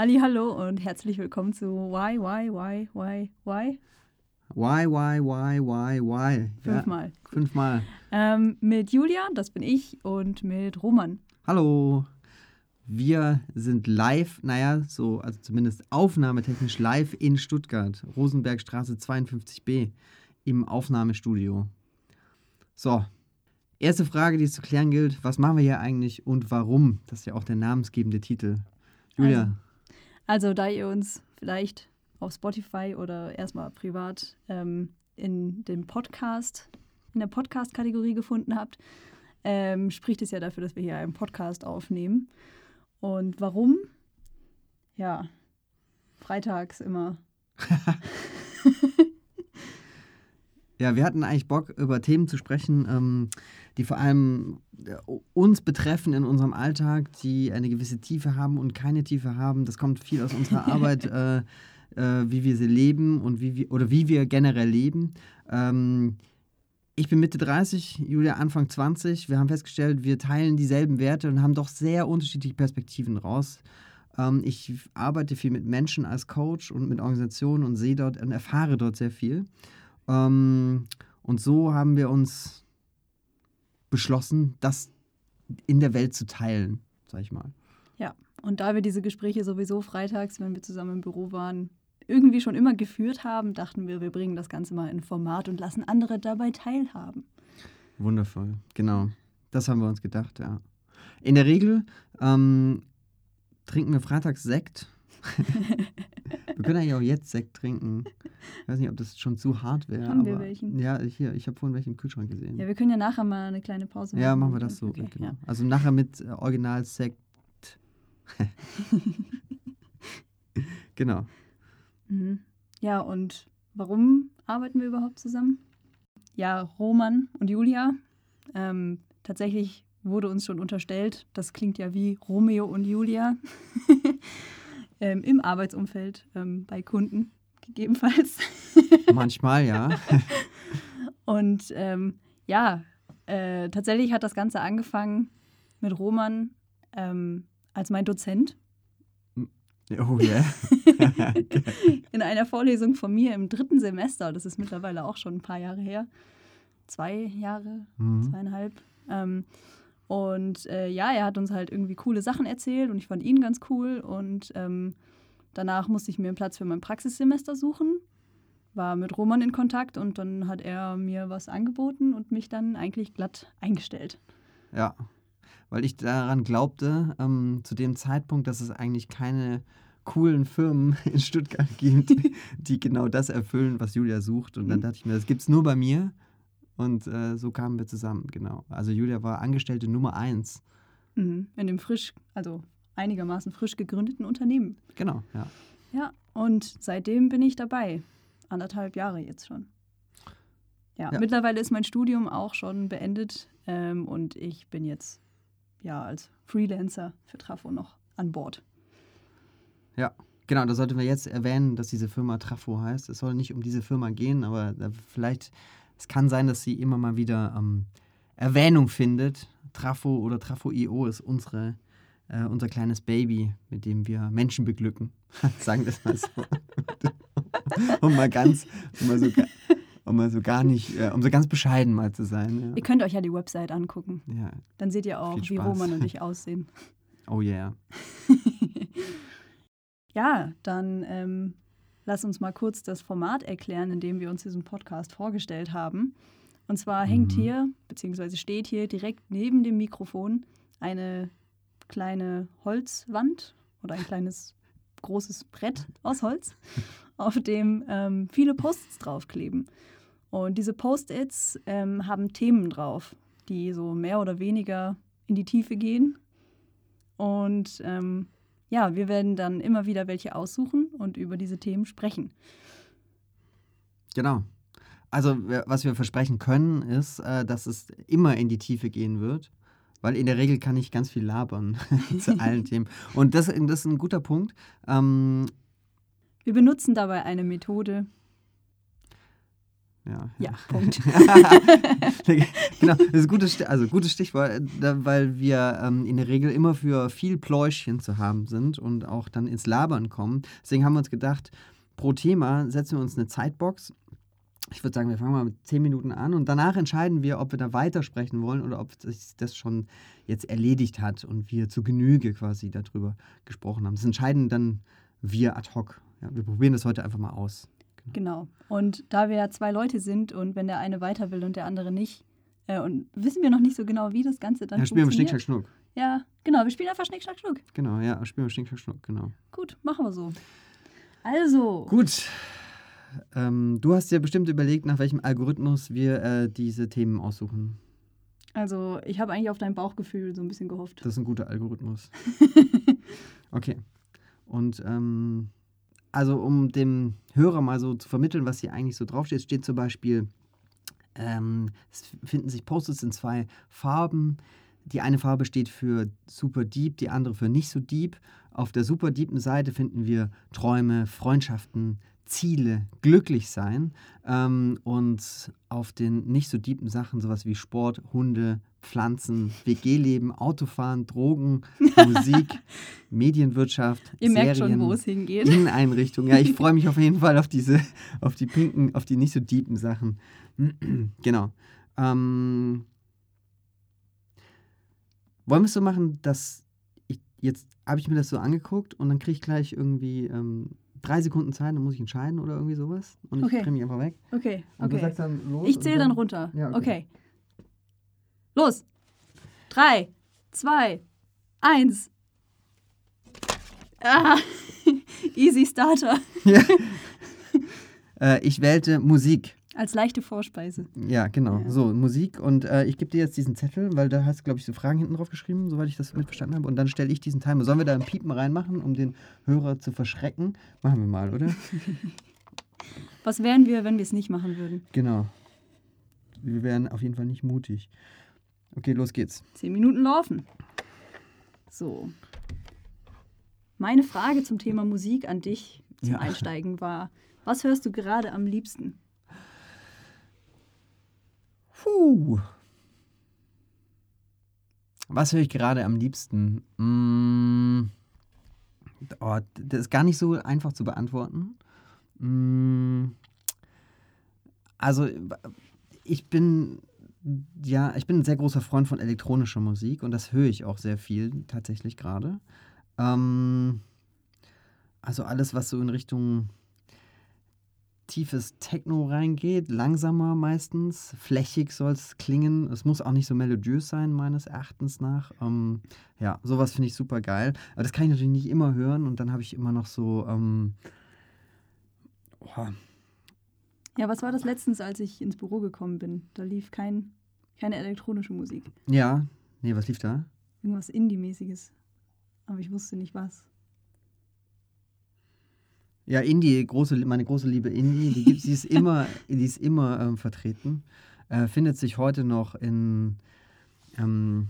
Ali, hallo und herzlich willkommen zu Why, Why, Why, Why, Why? Why, why, why, why, why? Fünfmal. Ja, fünfmal. Ähm, mit Julia, das bin ich, und mit Roman. Hallo. Wir sind live, naja, so, also zumindest aufnahmetechnisch live in Stuttgart, Rosenbergstraße 52b im Aufnahmestudio. So, erste Frage, die es zu klären gilt: Was machen wir hier eigentlich und warum? Das ist ja auch der namensgebende Titel. Julia. Also, also da ihr uns vielleicht auf Spotify oder erstmal privat ähm, in dem Podcast, in der Podcast-Kategorie gefunden habt, ähm, spricht es ja dafür, dass wir hier einen Podcast aufnehmen. Und warum? Ja, freitags immer. ja, wir hatten eigentlich Bock, über Themen zu sprechen, ähm, die vor allem äh, uns betreffen in unserem Alltag, die eine gewisse Tiefe haben und keine Tiefe haben. Das kommt viel aus unserer Arbeit. Äh, äh, wie wir sie leben und wie wir, oder wie wir generell leben. Ähm, ich bin Mitte 30, Julia Anfang 20. Wir haben festgestellt, wir teilen dieselben Werte und haben doch sehr unterschiedliche Perspektiven raus. Ähm, ich arbeite viel mit Menschen als Coach und mit Organisationen und sehe dort und erfahre dort sehr viel. Ähm, und so haben wir uns beschlossen, das in der Welt zu teilen, sag ich mal. Ja, und da wir diese Gespräche sowieso freitags, wenn wir zusammen im Büro waren, irgendwie schon immer geführt haben, dachten wir, wir bringen das Ganze mal in Format und lassen andere dabei teilhaben. Wundervoll, genau. Das haben wir uns gedacht, ja. In der Regel ähm, trinken wir freitags Sekt. wir können eigentlich auch jetzt Sekt trinken. Ich weiß nicht, ob das schon zu hart wäre. Haben wir welchen? Ja, hier, ich habe vorhin welchen im Kühlschrank gesehen. Ja, wir können ja nachher mal eine kleine Pause machen. Ja, machen wir das so. Okay, genau. Ja. Also nachher mit äh, Original-Sekt. genau. Mhm. Ja, und warum arbeiten wir überhaupt zusammen? Ja, Roman und Julia. Ähm, tatsächlich wurde uns schon unterstellt, das klingt ja wie Romeo und Julia ähm, im Arbeitsumfeld ähm, bei Kunden gegebenenfalls. Manchmal, ja. und ähm, ja, äh, tatsächlich hat das Ganze angefangen mit Roman ähm, als mein Dozent Oh yeah. in einer Vorlesung von mir im dritten Semester, das ist mittlerweile auch schon ein paar Jahre her, zwei Jahre, mhm. zweieinhalb. Ähm, und äh, ja, er hat uns halt irgendwie coole Sachen erzählt und ich fand ihn ganz cool. Und ähm, danach musste ich mir einen Platz für mein Praxissemester suchen, war mit Roman in Kontakt und dann hat er mir was angeboten und mich dann eigentlich glatt eingestellt. Ja, weil ich daran glaubte, ähm, zu dem Zeitpunkt, dass es eigentlich keine coolen Firmen in Stuttgart gibt, die genau das erfüllen, was Julia sucht. Und dann mhm. dachte ich mir, das gibt es nur bei mir. Und äh, so kamen wir zusammen, genau. Also Julia war Angestellte Nummer eins. Mhm. In dem frisch, also einigermaßen frisch gegründeten Unternehmen. Genau, ja. Ja, und seitdem bin ich dabei. Anderthalb Jahre jetzt schon. Ja, ja. mittlerweile ist mein Studium auch schon beendet ähm, und ich bin jetzt ja als Freelancer für Trafo noch an Bord. Ja, genau, da sollten wir jetzt erwähnen, dass diese Firma Trafo heißt. Es soll nicht um diese Firma gehen, aber vielleicht, es kann sein, dass sie immer mal wieder ähm, Erwähnung findet. Trafo oder Trafo.io ist unsere, äh, unser kleines Baby, mit dem wir Menschen beglücken. Sagen wir es mal so. um mal ganz, um mal so, um mal so gar nicht, äh, um so ganz bescheiden mal zu sein. Ja. Ihr könnt euch ja die Website angucken. Ja. Dann seht ihr auch, wie Roman und ich aussehen. Oh yeah. ja, dann ähm, lass uns mal kurz das Format erklären, in dem wir uns diesen Podcast vorgestellt haben. Und zwar mhm. hängt hier, beziehungsweise steht hier direkt neben dem Mikrofon eine kleine Holzwand oder ein kleines großes Brett aus Holz, auf dem ähm, viele Posts draufkleben. Und diese Post-its ähm, haben Themen drauf, die so mehr oder weniger in die Tiefe gehen. Und ähm, ja, wir werden dann immer wieder welche aussuchen und über diese Themen sprechen. Genau. Also, was wir versprechen können, ist, äh, dass es immer in die Tiefe gehen wird. Weil in der Regel kann ich ganz viel labern zu allen Themen. Und das, das ist ein guter Punkt. Ähm, wir benutzen dabei eine Methode, Ja, Ja, Punkt. genau, das ist ein gutes, also gutes Stichwort, weil wir ähm, in der Regel immer für viel Pläuschchen zu haben sind und auch dann ins Labern kommen. Deswegen haben wir uns gedacht, pro Thema setzen wir uns eine Zeitbox. Ich würde sagen, wir fangen mal mit 10 Minuten an und danach entscheiden wir, ob wir da weitersprechen wollen oder ob sich das schon jetzt erledigt hat und wir zu Genüge quasi darüber gesprochen haben. Das entscheiden dann wir ad hoc. Ja, wir probieren das heute einfach mal aus. Genau. Und da wir ja zwei Leute sind und wenn der eine weiter will und der andere nicht, äh, und wissen wir noch nicht so genau, wie das Ganze dann Ja, spielen wir Schnick, funktioniert. Schnack, Schnuck. Ja, genau. Wir spielen einfach Schnick, Schnack, Schnuck. Genau, ja, spielen wir Schnick, Schnack, Schnuck, genau. Gut, machen wir so. Also, Gut. Ähm, du hast dir bestimmt überlegt, nach welchem Algorithmus wir äh, diese Themen aussuchen. also ich habe eigentlich auf dein Bauchgefühl so ein bisschen gehofft. Das ist ein guter Algorithmus. Okay. Und ähm, also um dem Hörer mal so zu vermitteln, was hier eigentlich so draufsteht, steht zum Beispiel, ähm, es finden sich Post-its in zwei Farben. Die eine Farbe steht für super deep, die andere für nicht so deep. Auf der super deepen Seite finden wir Träume, Freundschaften, Ziele, glücklich sein. Ähm, und auf den nicht so deepen Sachen sowas wie Sport, Hunde, Pflanzen, WG-Leben, Autofahren, Drogen, Musik, Medienwirtschaft, Ihr merkt Serien, schon, wo es hingeht. Inneneinrichtung. Ja, ich freue mich auf jeden Fall auf diese, auf die pinken, auf die nicht so deepen Sachen. genau. Ähm, wollen wir es so machen, dass ich jetzt habe ich mir das so angeguckt und dann kriege ich gleich irgendwie ähm, drei Sekunden Zeit, dann muss ich entscheiden oder irgendwie sowas. Und ich Okay. drehe mich einfach weg. Okay, Und du okay. sagst dann los. Ich zähle dann runter. Ja, okay. okay. Los. Drei, zwei, eins. Ah, easy Starter. Ja. äh, ich wählte Musik. Als leichte Vorspeise. Ja, genau. Ja. So, Musik. Und äh, ich gebe dir jetzt diesen Zettel, weil da hast du, glaube ich, so Fragen hinten drauf geschrieben, soweit ich das mitverstanden habe. Und dann stelle ich diesen Timer. Sollen wir da ein Piepen reinmachen, um den Hörer zu verschrecken? Machen wir mal, oder? Was wären wir, wenn wir es nicht machen würden? genau. Wir wären auf jeden Fall nicht mutig. Okay, los geht's. Zehn Minuten laufen. So. Meine Frage zum Thema Musik an dich zum Ja. Einsteigen war: Was hörst du gerade am liebsten? Puh. Was höre ich gerade am liebsten? Mm, oh, das ist gar nicht so einfach zu beantworten. Mm, also, ich bin ja, ich bin ein sehr großer Freund von elektronischer Musik und das höre ich auch sehr viel tatsächlich gerade. Ähm, also alles, was so in Richtung tiefes Techno reingeht, langsamer meistens, flächig soll es klingen. Es muss auch nicht so melodiös sein, meines Erachtens nach. Ähm, ja, sowas finde ich super geil. Aber das kann ich natürlich nicht immer hören und dann habe ich immer noch so. Ähm, oh, Ja, was war das letztens, als ich ins Büro gekommen bin? Da lief kein, keine elektronische Musik. ja, nee, was lief da? Irgendwas Indie-mäßiges. Aber ich wusste nicht was. Ja, Indie, große, meine große Liebe Indie, die, gibt's, die ist immer, die ist immer ähm, vertreten. Äh, findet sich heute noch in ähm,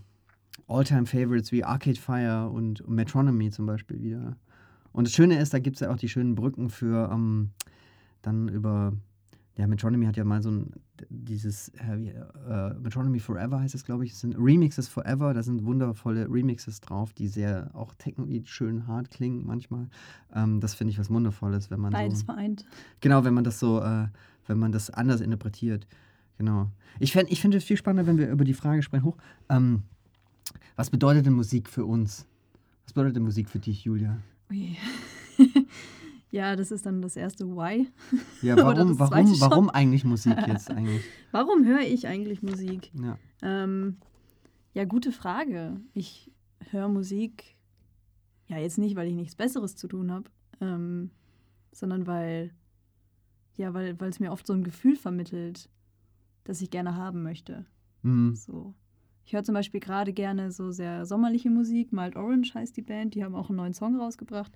All-Time-Favorites wie Arcade Fire und Metronomy zum Beispiel wieder. Und das Schöne ist, da gibt es ja auch die schönen Brücken für ähm, dann über, ja, Metronomy hat ja mal so ein, dieses, äh, äh, Metronomy Forever heißt es, glaube ich, es sind Remixes Forever, da sind wundervolle Remixes drauf, die sehr auch technoid schön hart klingen manchmal. Ähm, das finde ich was Wundervolles, wenn man Beides so, vereint. Genau, wenn man das so, äh, wenn man das anders interpretiert. Genau. Ich, fänd, ich finde es viel spannender, wenn wir über die Frage sprechen, hoch, ähm, was bedeutet denn Musik für uns? Was bedeutet denn Musik für dich, Julia? Ui. ja, das ist dann das erste Why. Ja, warum, warum, warum eigentlich Musik jetzt eigentlich? Warum höre ich eigentlich Musik? Ja. Ähm, ja, gute Frage. Ich höre Musik, ja, jetzt nicht, weil ich nichts Besseres zu tun habe, ähm, sondern weil, ja, weil weil es mir oft so ein Gefühl vermittelt, das ich gerne haben möchte. Mhm. So. Ich höre zum Beispiel gerade gerne so sehr sommerliche Musik. Mild Orange heißt die Band. Die haben auch einen neuen Song rausgebracht.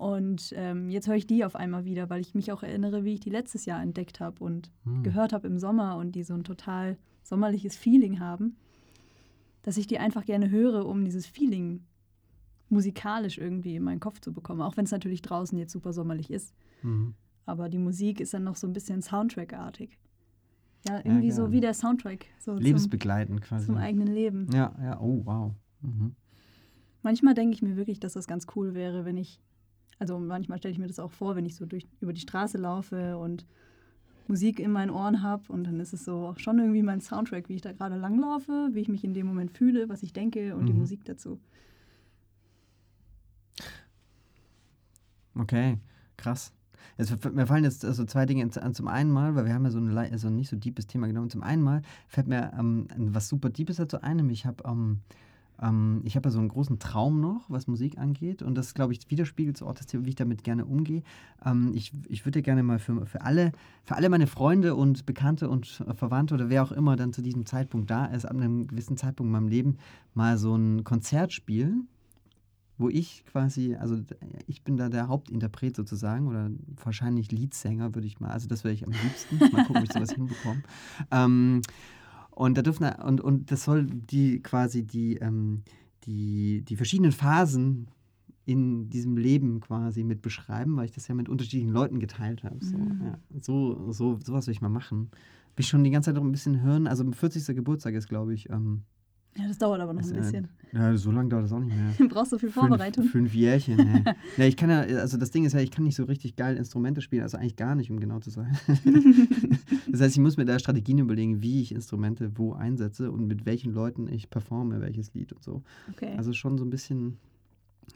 Und ähm, jetzt höre ich die auf einmal wieder, weil ich mich auch erinnere, wie ich die letztes Jahr entdeckt habe und Mhm. gehört habe im Sommer und die so ein total sommerliches Feeling haben, dass ich die einfach gerne höre, um dieses Feeling musikalisch irgendwie in meinen Kopf zu bekommen. Auch wenn es natürlich draußen jetzt super sommerlich ist. Mhm. aber die Musik ist dann noch so ein bisschen Soundtrack-artig. Ja, irgendwie Ja, so wie der Soundtrack. So zum, Lebensbegleitend quasi. zum eigenen Leben. Ja, ja, oh, wow. Mhm. Manchmal denke ich mir wirklich, dass das ganz cool wäre, wenn ich, also manchmal stelle ich mir das auch vor, wenn ich so durch, über die Straße laufe und Musik in meinen Ohren habe und dann ist es so schon irgendwie mein Soundtrack, wie ich da gerade langlaufe, wie ich mich in dem Moment fühle, was ich denke und die Mhm. Musik dazu. Okay, krass. F- mir fallen jetzt also zwei Dinge an. Zum einen mal, weil wir haben ja so ein also nicht so deepes Thema genommen. Zum einen mal fällt mir ähm, was super Deepes dazu ein, ich habe ähm, ähm, ich habe ja so einen großen Traum noch, was Musik angeht. Und das, glaube ich, widerspiegelt so auch das Thema, wie ich damit gerne umgehe. Ähm, ich ich würde gerne mal für, für, alle, für alle meine Freunde und Bekannte und Verwandte oder wer auch immer dann zu diesem Zeitpunkt da ist, ab einem gewissen Zeitpunkt in meinem Leben, mal so ein Konzert spielen wo ich quasi, also ich bin da der Hauptinterpret sozusagen oder wahrscheinlich Leadsänger, würde ich mal, also das wäre ich am liebsten. Mal gucken, ob ich sowas hinbekomme. Ähm, und da dürfen und, und das soll die quasi die, ähm, die, die verschiedenen Phasen in diesem Leben quasi mit beschreiben, weil ich das ja mit unterschiedlichen Leuten geteilt habe. So, Mhm. ja. so, so, sowas will ich mal machen. Will ich schon die ganze Zeit noch ein bisschen hören. Also 40. Geburtstag ist, glaube ich, ähm, Ja, das dauert aber noch ist, ein äh, bisschen. ja, so lange dauert das auch nicht mehr. Du brauchst so viel Vorbereitung. Fünf, fünf Jährchen. Ja. ja, ich kann ja, also das Ding ist ja, ich kann nicht so richtig geil Instrumente spielen, also eigentlich gar nicht, um genau zu sein. das heißt, ich muss mir da Strategien überlegen, wie ich Instrumente wo einsetze und mit welchen Leuten ich performe, welches Lied und so. Okay. Also schon so ein bisschen,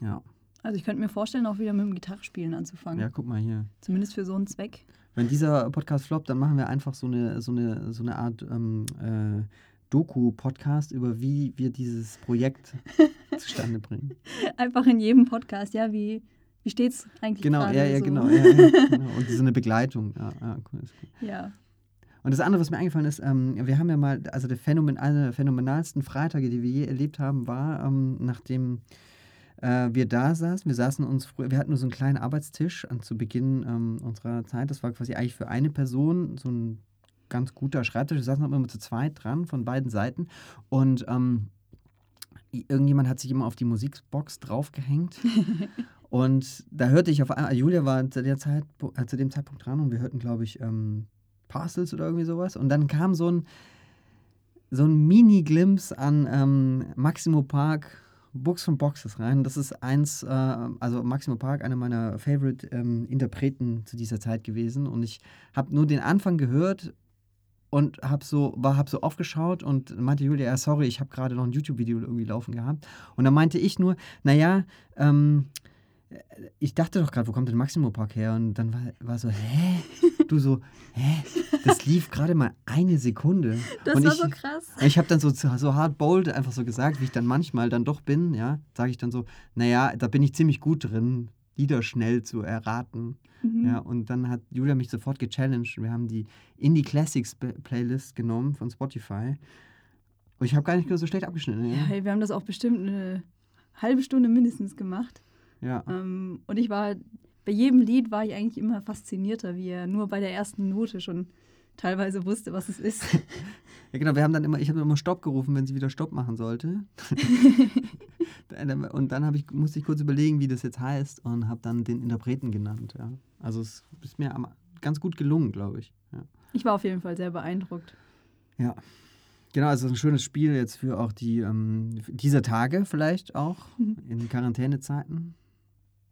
ja. Also ich könnte mir vorstellen, auch wieder mit dem Gitarrespielen anzufangen. Ja, guck mal hier. Zumindest für so einen Zweck. Wenn dieser Podcast floppt, dann machen wir einfach so eine, so eine, so eine Art ähm, äh, Doku-Podcast über wie wir dieses Projekt zustande bringen. Einfach in jedem Podcast, ja, wie, wie steht es eigentlich Genau, gerade ja, ja, so? genau, ja, ja, genau. Und so eine Begleitung. Ja, ja, cool, cool. Ja. Und das andere, was mir eingefallen ist, ähm, wir haben ja mal, also der Phänomen, einer der phänomenalsten Freitage, die wir je erlebt haben, war, ähm, nachdem äh, wir da saßen, wir saßen uns früher, wir hatten nur so einen kleinen Arbeitstisch an, zu Beginn ähm, unserer Zeit. Das war quasi eigentlich für eine Person so ein ganz guter Schreibtisch. Wir saßen aber immer zu zweit dran von beiden Seiten. Und ähm, irgendjemand hat sich immer auf die Musikbox draufgehängt. und da hörte ich auf einmal, Julia war zu, der Zeit, äh, zu dem Zeitpunkt dran und wir hörten, glaube ich, ähm, Parcels oder irgendwie sowas. Und dann kam so ein, so ein Mini-Glimpse an ähm, Maximo Park Books von Boxes rein. Das ist eins, äh, also Maximo Park, einer meiner Favorite ähm, Interpreten zu dieser Zeit gewesen. Und ich habe nur den Anfang gehört und habe so, war, hab so aufgeschaut und meinte Julia, ja, sorry, ich habe gerade noch ein YouTube-Video irgendwie laufen gehabt. Und dann meinte ich nur, naja, ähm, ich dachte doch gerade, wo kommt denn Maximo Park her? Und dann war, war so, hä? Du so, hä? Das lief gerade mal eine Sekunde. Das und war ich, so krass. ich habe dann so, so hart bold einfach so gesagt, wie ich dann manchmal dann doch bin, ja, sage ich dann so, naja, da bin ich ziemlich gut drin, Lieder schnell zu erraten. Mhm. Ja, und dann hat Julia mich sofort gechallenged. Wir haben die Indie Classics Playlist genommen von Spotify. Und ich habe gar nicht so schlecht abgeschnitten. Ja, Ja. wir haben das auch bestimmt eine halbe Stunde mindestens gemacht. ja. Ähm, und ich war, bei jedem Lied war ich eigentlich immer faszinierter, wie er nur bei der ersten Note schon teilweise wusste, was es ist. Ja, genau, wir haben dann immer, ich habe immer Stopp gerufen, wenn sie wieder Stopp machen sollte. und dann ich, musste ich kurz überlegen, wie das jetzt heißt und habe dann den Interpreten genannt. Ja. Also es ist mir ganz gut gelungen, glaube ich. Ja. Ich war auf jeden Fall sehr beeindruckt. ja. Genau, also ein schönes Spiel jetzt für auch die ähm, dieser Tage vielleicht auch Mhm. in Quarantänezeiten.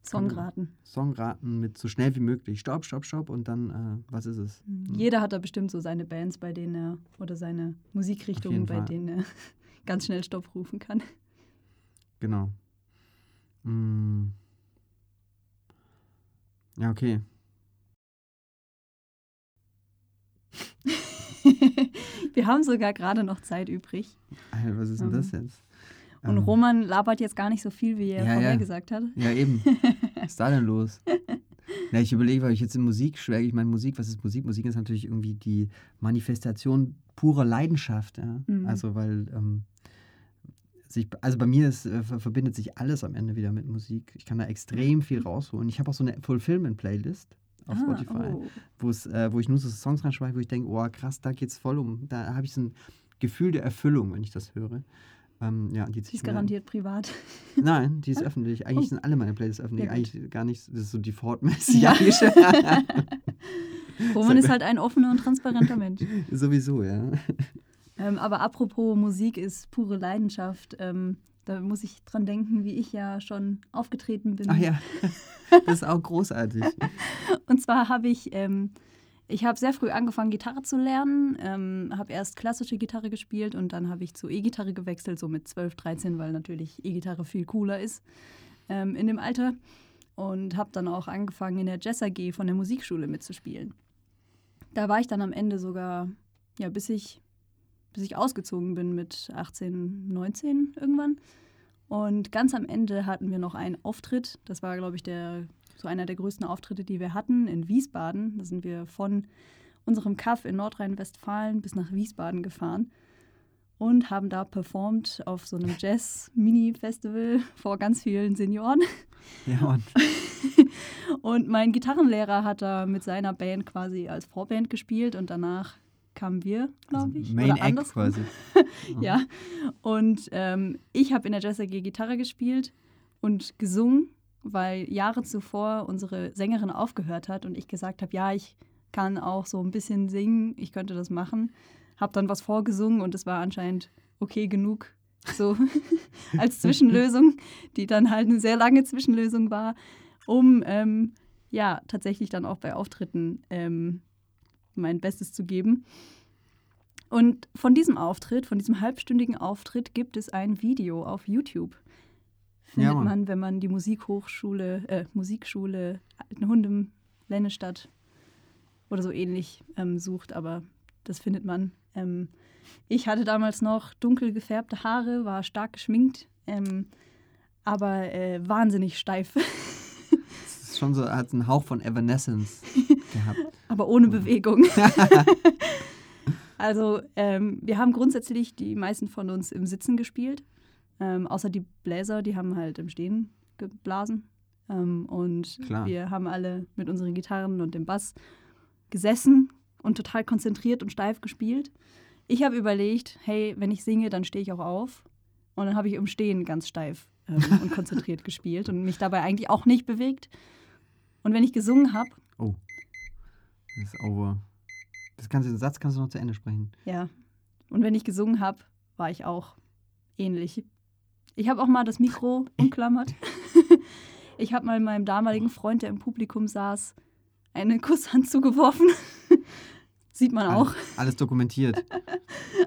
Songraten. Songraten mit so schnell wie möglich. Stopp, stopp, stopp und dann, äh, was ist es? Mhm. Jeder hat da bestimmt so seine Bands, bei denen er, oder seine Musikrichtungen, bei Fall. denen er ganz schnell Stopp rufen kann. Genau. Mm. Ja, okay. Wir haben sogar gerade noch Zeit übrig. Alter, was ist denn Ähm, das jetzt? Und Ähm, Roman labert jetzt gar nicht so viel, wie er Ja, vorher ja. gesagt hat. Ja, eben. Was ist da denn los? Ja, ich überlege, weil ich jetzt in Musik schwelge. Ich meine, Musik, was ist Musik? Musik ist natürlich irgendwie die Manifestation purer Leidenschaft. Ja? Mhm. Also, weil, ähm, sich, also bei mir ist, äh, ver- verbindet sich alles am Ende wieder mit Musik. Ich kann da extrem viel rausholen. Ich habe auch so eine Fulfillment-Playlist auf Ah, Spotify, oh. äh, wo ich nur so Songs reinschreibe, wo ich denke, oh krass, da geht's voll um. Da habe ich so ein Gefühl der Erfüllung, wenn ich das höre. Ähm, ja, die, die ist garantiert privat. Nein, die ist öffentlich. Eigentlich oh. sind alle meine Playlists öffentlich. Ja, Eigentlich gar nicht, das ist so defaultmäßig. Ja. Roman ist halt ein offener und transparenter Mensch. Sowieso, ja. Ähm, aber apropos Musik ist pure Leidenschaft. Ähm, da muss ich dran denken, wie ich ja schon aufgetreten bin. Ach ja, das ist auch großartig. und zwar habe ich, ähm, ich habe sehr früh angefangen, Gitarre zu lernen, ähm, habe erst klassische Gitarre gespielt und dann habe ich zu E-Gitarre gewechselt, so mit 12, 13, weil natürlich E-Gitarre viel cooler ist ähm, in dem Alter. Und habe dann auch angefangen, in der Jazz AG von der Musikschule mitzuspielen. Da war ich dann am Ende sogar, ja, bis ich bis ich ausgezogen bin mit 18, 19 irgendwann. Und ganz am Ende hatten wir noch einen Auftritt. Das war, glaube ich, der, so einer der größten Auftritte, die wir hatten in Wiesbaden. Da sind wir von unserem Kaff in Nordrhein-Westfalen bis nach Wiesbaden gefahren und haben da performt auf so einem Jazz-Mini-Festival vor ganz vielen Senioren. Ja, Mann. und mein Gitarrenlehrer hat da mit seiner Band quasi als Vorband gespielt und danach kamen wir, glaube also ich. Also Main oder Act quasi. ja. Und ähm, ich habe in der Jazz AG Gitarre gespielt und gesungen, weil Jahre zuvor unsere Sängerin aufgehört hat und ich gesagt habe, ja, ich kann auch so ein bisschen singen, ich könnte das machen. Habe dann was vorgesungen und es war anscheinend okay genug, so als Zwischenlösung, die dann halt eine sehr lange Zwischenlösung war, um ähm, ja tatsächlich dann auch bei Auftritten ähm, mein Bestes zu geben. Und von diesem Auftritt, von diesem halbstündigen Auftritt, gibt es ein Video auf YouTube. Findet ja, man, wenn man die Musikhochschule, äh, Musikschule Altenhundem, Lennestadt oder so ähnlich ähm, sucht, aber das findet man. Ähm, ich hatte damals noch dunkel gefärbte Haare, war stark geschminkt, ähm, aber äh, wahnsinnig steif. das ist schon so, hat einen Hauch von Evanescence gehabt. Aber ohne Bewegung. also ähm, wir haben grundsätzlich die meisten von uns im Sitzen gespielt, ähm, außer die Bläser, die haben halt im Stehen geblasen. Ähm, und Klar. wir haben alle mit unseren Gitarren und dem Bass gesessen und total konzentriert und steif gespielt. Ich habe überlegt, hey, wenn ich singe, dann stehe ich auch auf. Und dann habe ich im Stehen ganz steif ähm, und konzentriert gespielt und mich dabei eigentlich auch nicht bewegt. Und wenn ich gesungen habe, oh. Das ist over. Das ganze den Satz kannst du noch zu Ende sprechen. Ja. Und wenn ich gesungen habe, war ich auch ähnlich. Ich habe auch mal das Mikro umklammert. ich habe mal meinem damaligen Freund, der im Publikum saß, eine Kusshand zugeworfen. Sieht man auch. Alles, alles dokumentiert.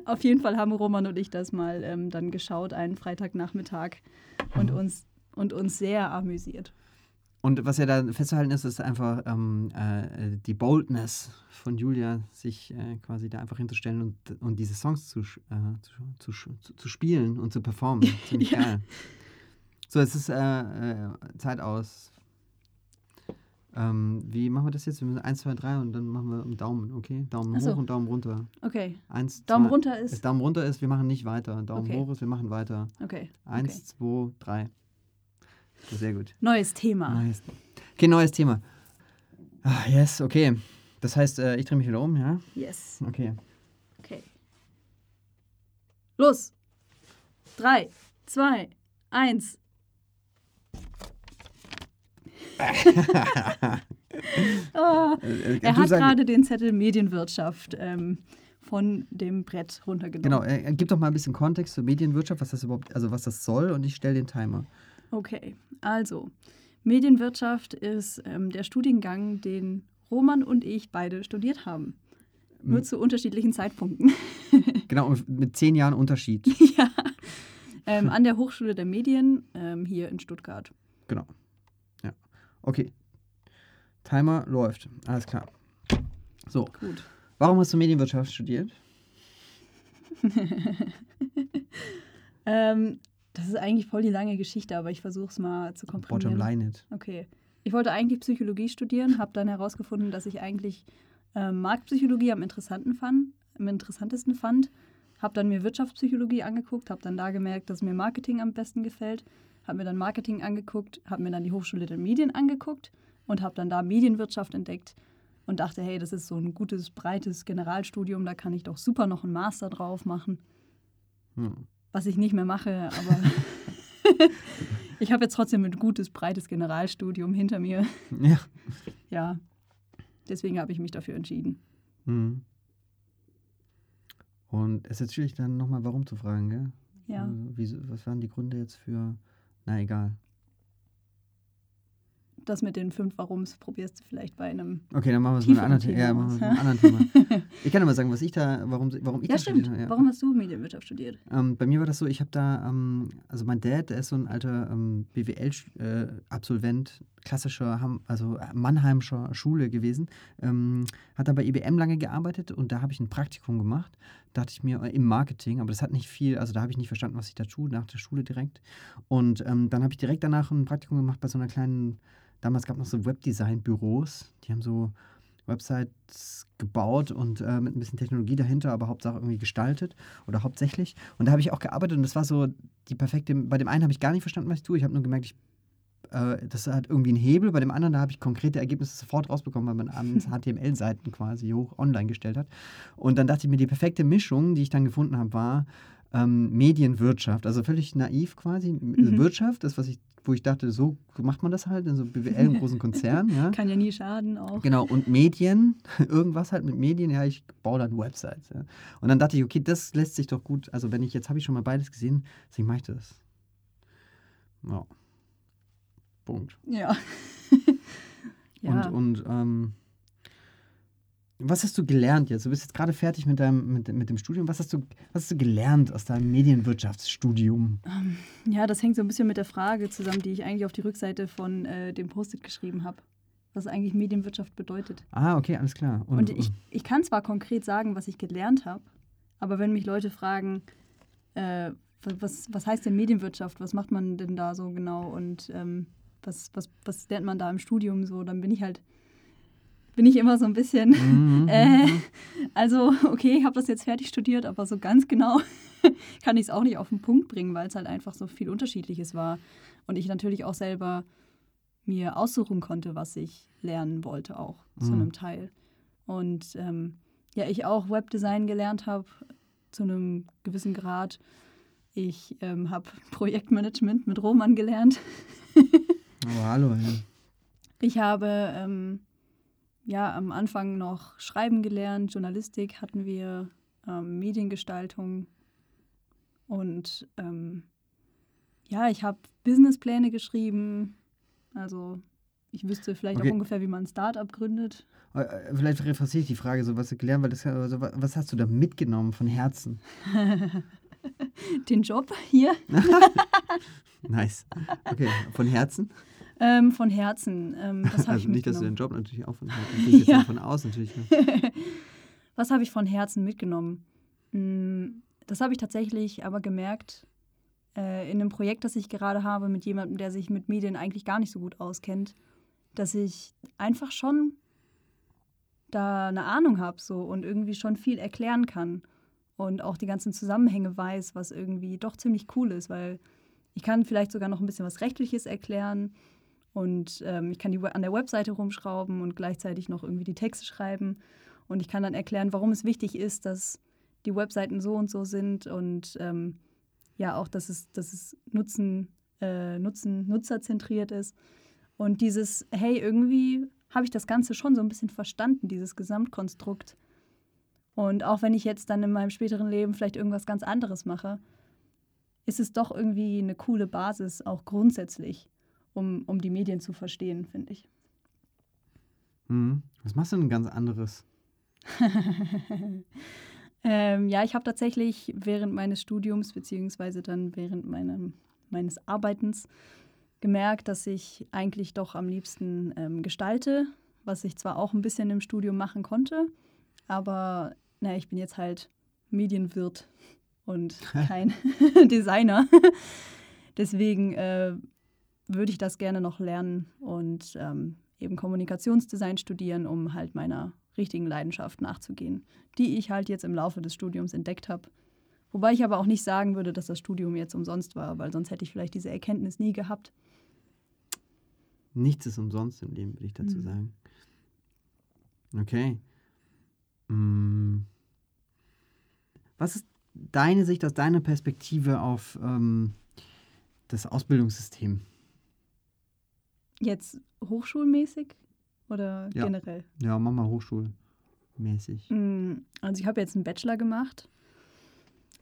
Auf jeden Fall haben Roman und ich das mal ähm, dann geschaut, einen Freitagnachmittag und uns, und uns sehr amüsiert. Und was ja da festzuhalten ist, ist einfach ähm, äh, die Boldness von Julia, sich äh, quasi da einfach hinzustellen und, und diese Songs zu, äh, zu, zu, zu, spielen und zu performen. Ziemlich ja. geil. So, es ist äh, äh, Zeit aus. Ähm, wie machen wir das jetzt? Wir müssen 1, 2, 3 und dann machen wir einen Daumen, okay? Daumen so. hoch und Daumen runter. Okay. Eins, Daumen zwei, runter ist. Daumen runter ist, wir machen nicht weiter. Daumen okay. hoch ist, wir machen weiter. Okay. Eins, okay. zwei, drei. Sehr gut. Neues Thema. Neues. Okay, neues Thema. Ah, yes, okay. Das heißt, äh, ich drehe mich wieder um, ja? Yes. Okay. Okay. Los. Drei, zwei, eins. oh, er hat gerade den Zettel Medienwirtschaft ähm, von dem Brett runtergenommen. Genau, äh, gib doch mal ein bisschen Kontext zur Medienwirtschaft, was das überhaupt, also was das soll und ich stelle den Timer. Okay, also Medienwirtschaft ist ähm, der Studiengang, den Roman und ich beide studiert haben. Nur hm. zu unterschiedlichen Zeitpunkten. genau, mit zehn Jahren Unterschied. ja. Ähm, an der Hochschule der Medien ähm, hier in Stuttgart. Genau. Ja. Okay. Timer läuft. Alles klar. So. Gut. Warum hast du Medienwirtschaft studiert? ähm, das ist eigentlich voll die lange Geschichte, aber ich versuche es mal zu komprimieren. Bottom line it. Okay. Ich wollte eigentlich Psychologie studieren, habe dann herausgefunden, dass ich eigentlich äh, Marktpsychologie am, interessanten fand, am interessantesten fand. Habe dann mir Wirtschaftspsychologie angeguckt, habe dann da gemerkt, dass mir Marketing am besten gefällt. Habe mir dann Marketing angeguckt, habe mir dann die Hochschule der Medien angeguckt und habe dann da Medienwirtschaft entdeckt und dachte, hey, das ist so ein gutes, breites Generalstudium, da kann ich doch super noch einen Master drauf machen. Hm was ich nicht mehr mache, aber ich habe jetzt trotzdem ein gutes, breites Generalstudium hinter mir. Ja. Ja, deswegen habe ich mich dafür entschieden. Mhm. Und es ist natürlich dann nochmal, warum zu fragen, gell? Ja. Also, wieso, was waren die Gründe jetzt für, na egal. Das mit den fünf Warums probierst du vielleicht bei einem. Okay, dann machen wir es mit einem anderen, The Thema ja, machen wir mit einem anderen Thema. Ich kann aber sagen, was ich da, warum, warum ich Ja, das stimmt. studiert habe, ja. Warum hast du Medienwirtschaft studiert? Ähm, bei mir war das so, ich habe da, ähm, also mein Dad, der ist so ein alter ähm, BWL-Absolvent, klassischer, Ham- also Mannheimscher Schule gewesen, ähm, hat da bei IBM lange gearbeitet und da habe ich ein Praktikum gemacht, dachte ich mir, äh, im Marketing, aber das hat nicht viel, also da habe ich nicht verstanden, was ich da tue, nach der Schule direkt. Und ähm, dann habe ich direkt danach ein Praktikum gemacht bei so einer kleinen, damals gab es noch so Webdesign-Büros, die haben so Websites gebaut und äh, mit ein bisschen Technologie dahinter, aber Hauptsache irgendwie gestaltet oder hauptsächlich. Und da habe ich auch gearbeitet und das war so die perfekte. Bei dem einen habe ich gar nicht verstanden, was ich tue. Ich habe nur gemerkt, ich, äh, das hat irgendwie einen Hebel. Bei dem anderen, da habe ich konkrete Ergebnisse sofort rausbekommen, weil man abends HTML-Seiten quasi hoch online gestellt hat. Und dann dachte ich mir, die perfekte Mischung, die ich dann gefunden habe, war ähm, Medienwirtschaft. Also völlig naiv quasi. Mhm. Wirtschaft, das, was ich, wo ich dachte, so macht man das halt in so BWL im großen Konzern. ja. Kann ja nie schaden auch. Genau, und Medien, irgendwas halt mit Medien, ja, ich baue dann Websites. Ja. Und dann dachte ich, okay, das lässt sich doch gut, also wenn ich, jetzt habe ich schon mal beides gesehen, deswegen mache ich das. Ja. Punkt. Ja. ja. Und, und ähm, was hast du gelernt jetzt? Du bist jetzt gerade fertig mit, deinem, mit, mit dem Studium. Was hast, du, was hast du gelernt aus deinem Medienwirtschaftsstudium? ja, das hängt so ein bisschen mit der Frage zusammen, die ich eigentlich auf die Rückseite von äh, dem Post-it geschrieben habe. Was eigentlich Medienwirtschaft bedeutet. Ah, okay, alles klar. Und ich, ich kann zwar konkret sagen, was ich gelernt habe, aber wenn mich Leute fragen, äh, was, was heißt denn Medienwirtschaft, was macht man denn da so genau und ähm, was, was, was lernt man da im Studium so, dann bin ich halt, bin ich immer so ein bisschen, Mhm, äh, also okay, ich habe das jetzt fertig studiert, aber so ganz genau kann ich es auch nicht auf den Punkt bringen, weil es halt einfach so viel Unterschiedliches war und ich natürlich auch selber mir aussuchen konnte, was ich lernen wollte, auch zu Mhm. einem Teil. Und ähm, ja, ich auch Webdesign gelernt habe zu einem gewissen Grad. Ich ähm, habe Projektmanagement mit Roman gelernt. Oh, hallo. Ja. Ich habe ähm, ja am Anfang noch Schreiben gelernt, Journalistik hatten wir, ähm, Mediengestaltung und ähm, ja, ich habe Businesspläne geschrieben. Also ich wüsste vielleicht Okay. auch ungefähr, wie man ein Startup gründet. Äh, äh, Vielleicht refrassiere ich die Frage, so was du gelernt, weil das, also, wa- was hast du da mitgenommen von Herzen? Den Job hier Nice. Okay, von Herzen? Ähm, von Herzen. Ähm, was habe Also ich nicht, dass du den Job natürlich auch von Herzen. Gehe ich jetzt Ja. mal von aus natürlich. Ne? Was habe ich von Herzen mitgenommen? Mm, Das habe ich tatsächlich aber gemerkt äh, in einem Projekt, das ich gerade habe mit jemandem, der sich mit Medien eigentlich gar nicht so gut auskennt, dass ich einfach schon da eine Ahnung habe so und irgendwie schon viel erklären kann und auch die ganzen Zusammenhänge weiß, was irgendwie doch ziemlich cool ist, weil ich kann vielleicht sogar noch ein bisschen was Rechtliches erklären und ähm, ich kann die an der Webseite rumschrauben und gleichzeitig noch irgendwie die Texte schreiben und ich kann dann erklären, warum es wichtig ist, dass die Webseiten so und so sind und ähm, ja auch, dass es, dass es Nutzen, äh, Nutzen, nutzerzentriert ist. Und dieses, hey, irgendwie habe ich das Ganze schon so ein bisschen verstanden, dieses Gesamtkonstrukt. Und auch wenn ich jetzt dann in meinem späteren Leben vielleicht irgendwas ganz anderes mache, ist es doch irgendwie eine coole Basis, auch grundsätzlich, um, um die Medien zu verstehen, finde ich. Mhm. Was machst du denn ganz anderes? Ähm, ja, ich habe tatsächlich während meines Studiums beziehungsweise dann während meinem, meines Arbeitens gemerkt, dass ich eigentlich doch am liebsten ähm, gestalte, was ich zwar auch ein bisschen im Studium machen konnte, aber naja, ich bin jetzt halt Medienwirt und kein Designer. Deswegen äh, würde ich das gerne noch lernen und ähm, eben Kommunikationsdesign studieren, um halt meiner richtigen Leidenschaft nachzugehen, die ich halt jetzt im Laufe des Studiums entdeckt habe. Wobei ich aber auch nicht sagen würde, dass das Studium jetzt umsonst war, weil sonst hätte ich vielleicht diese Erkenntnis nie gehabt. Nichts ist umsonst im Leben, würde ich dazu Mhm. sagen. Okay. Mm. Was ist, deine Sicht, aus deiner Perspektive auf ähm, das Ausbildungssystem? Jetzt hochschulmäßig oder Ja. generell? Ja, mach mal hochschulmäßig. Mm, Also ich habe jetzt einen Bachelor gemacht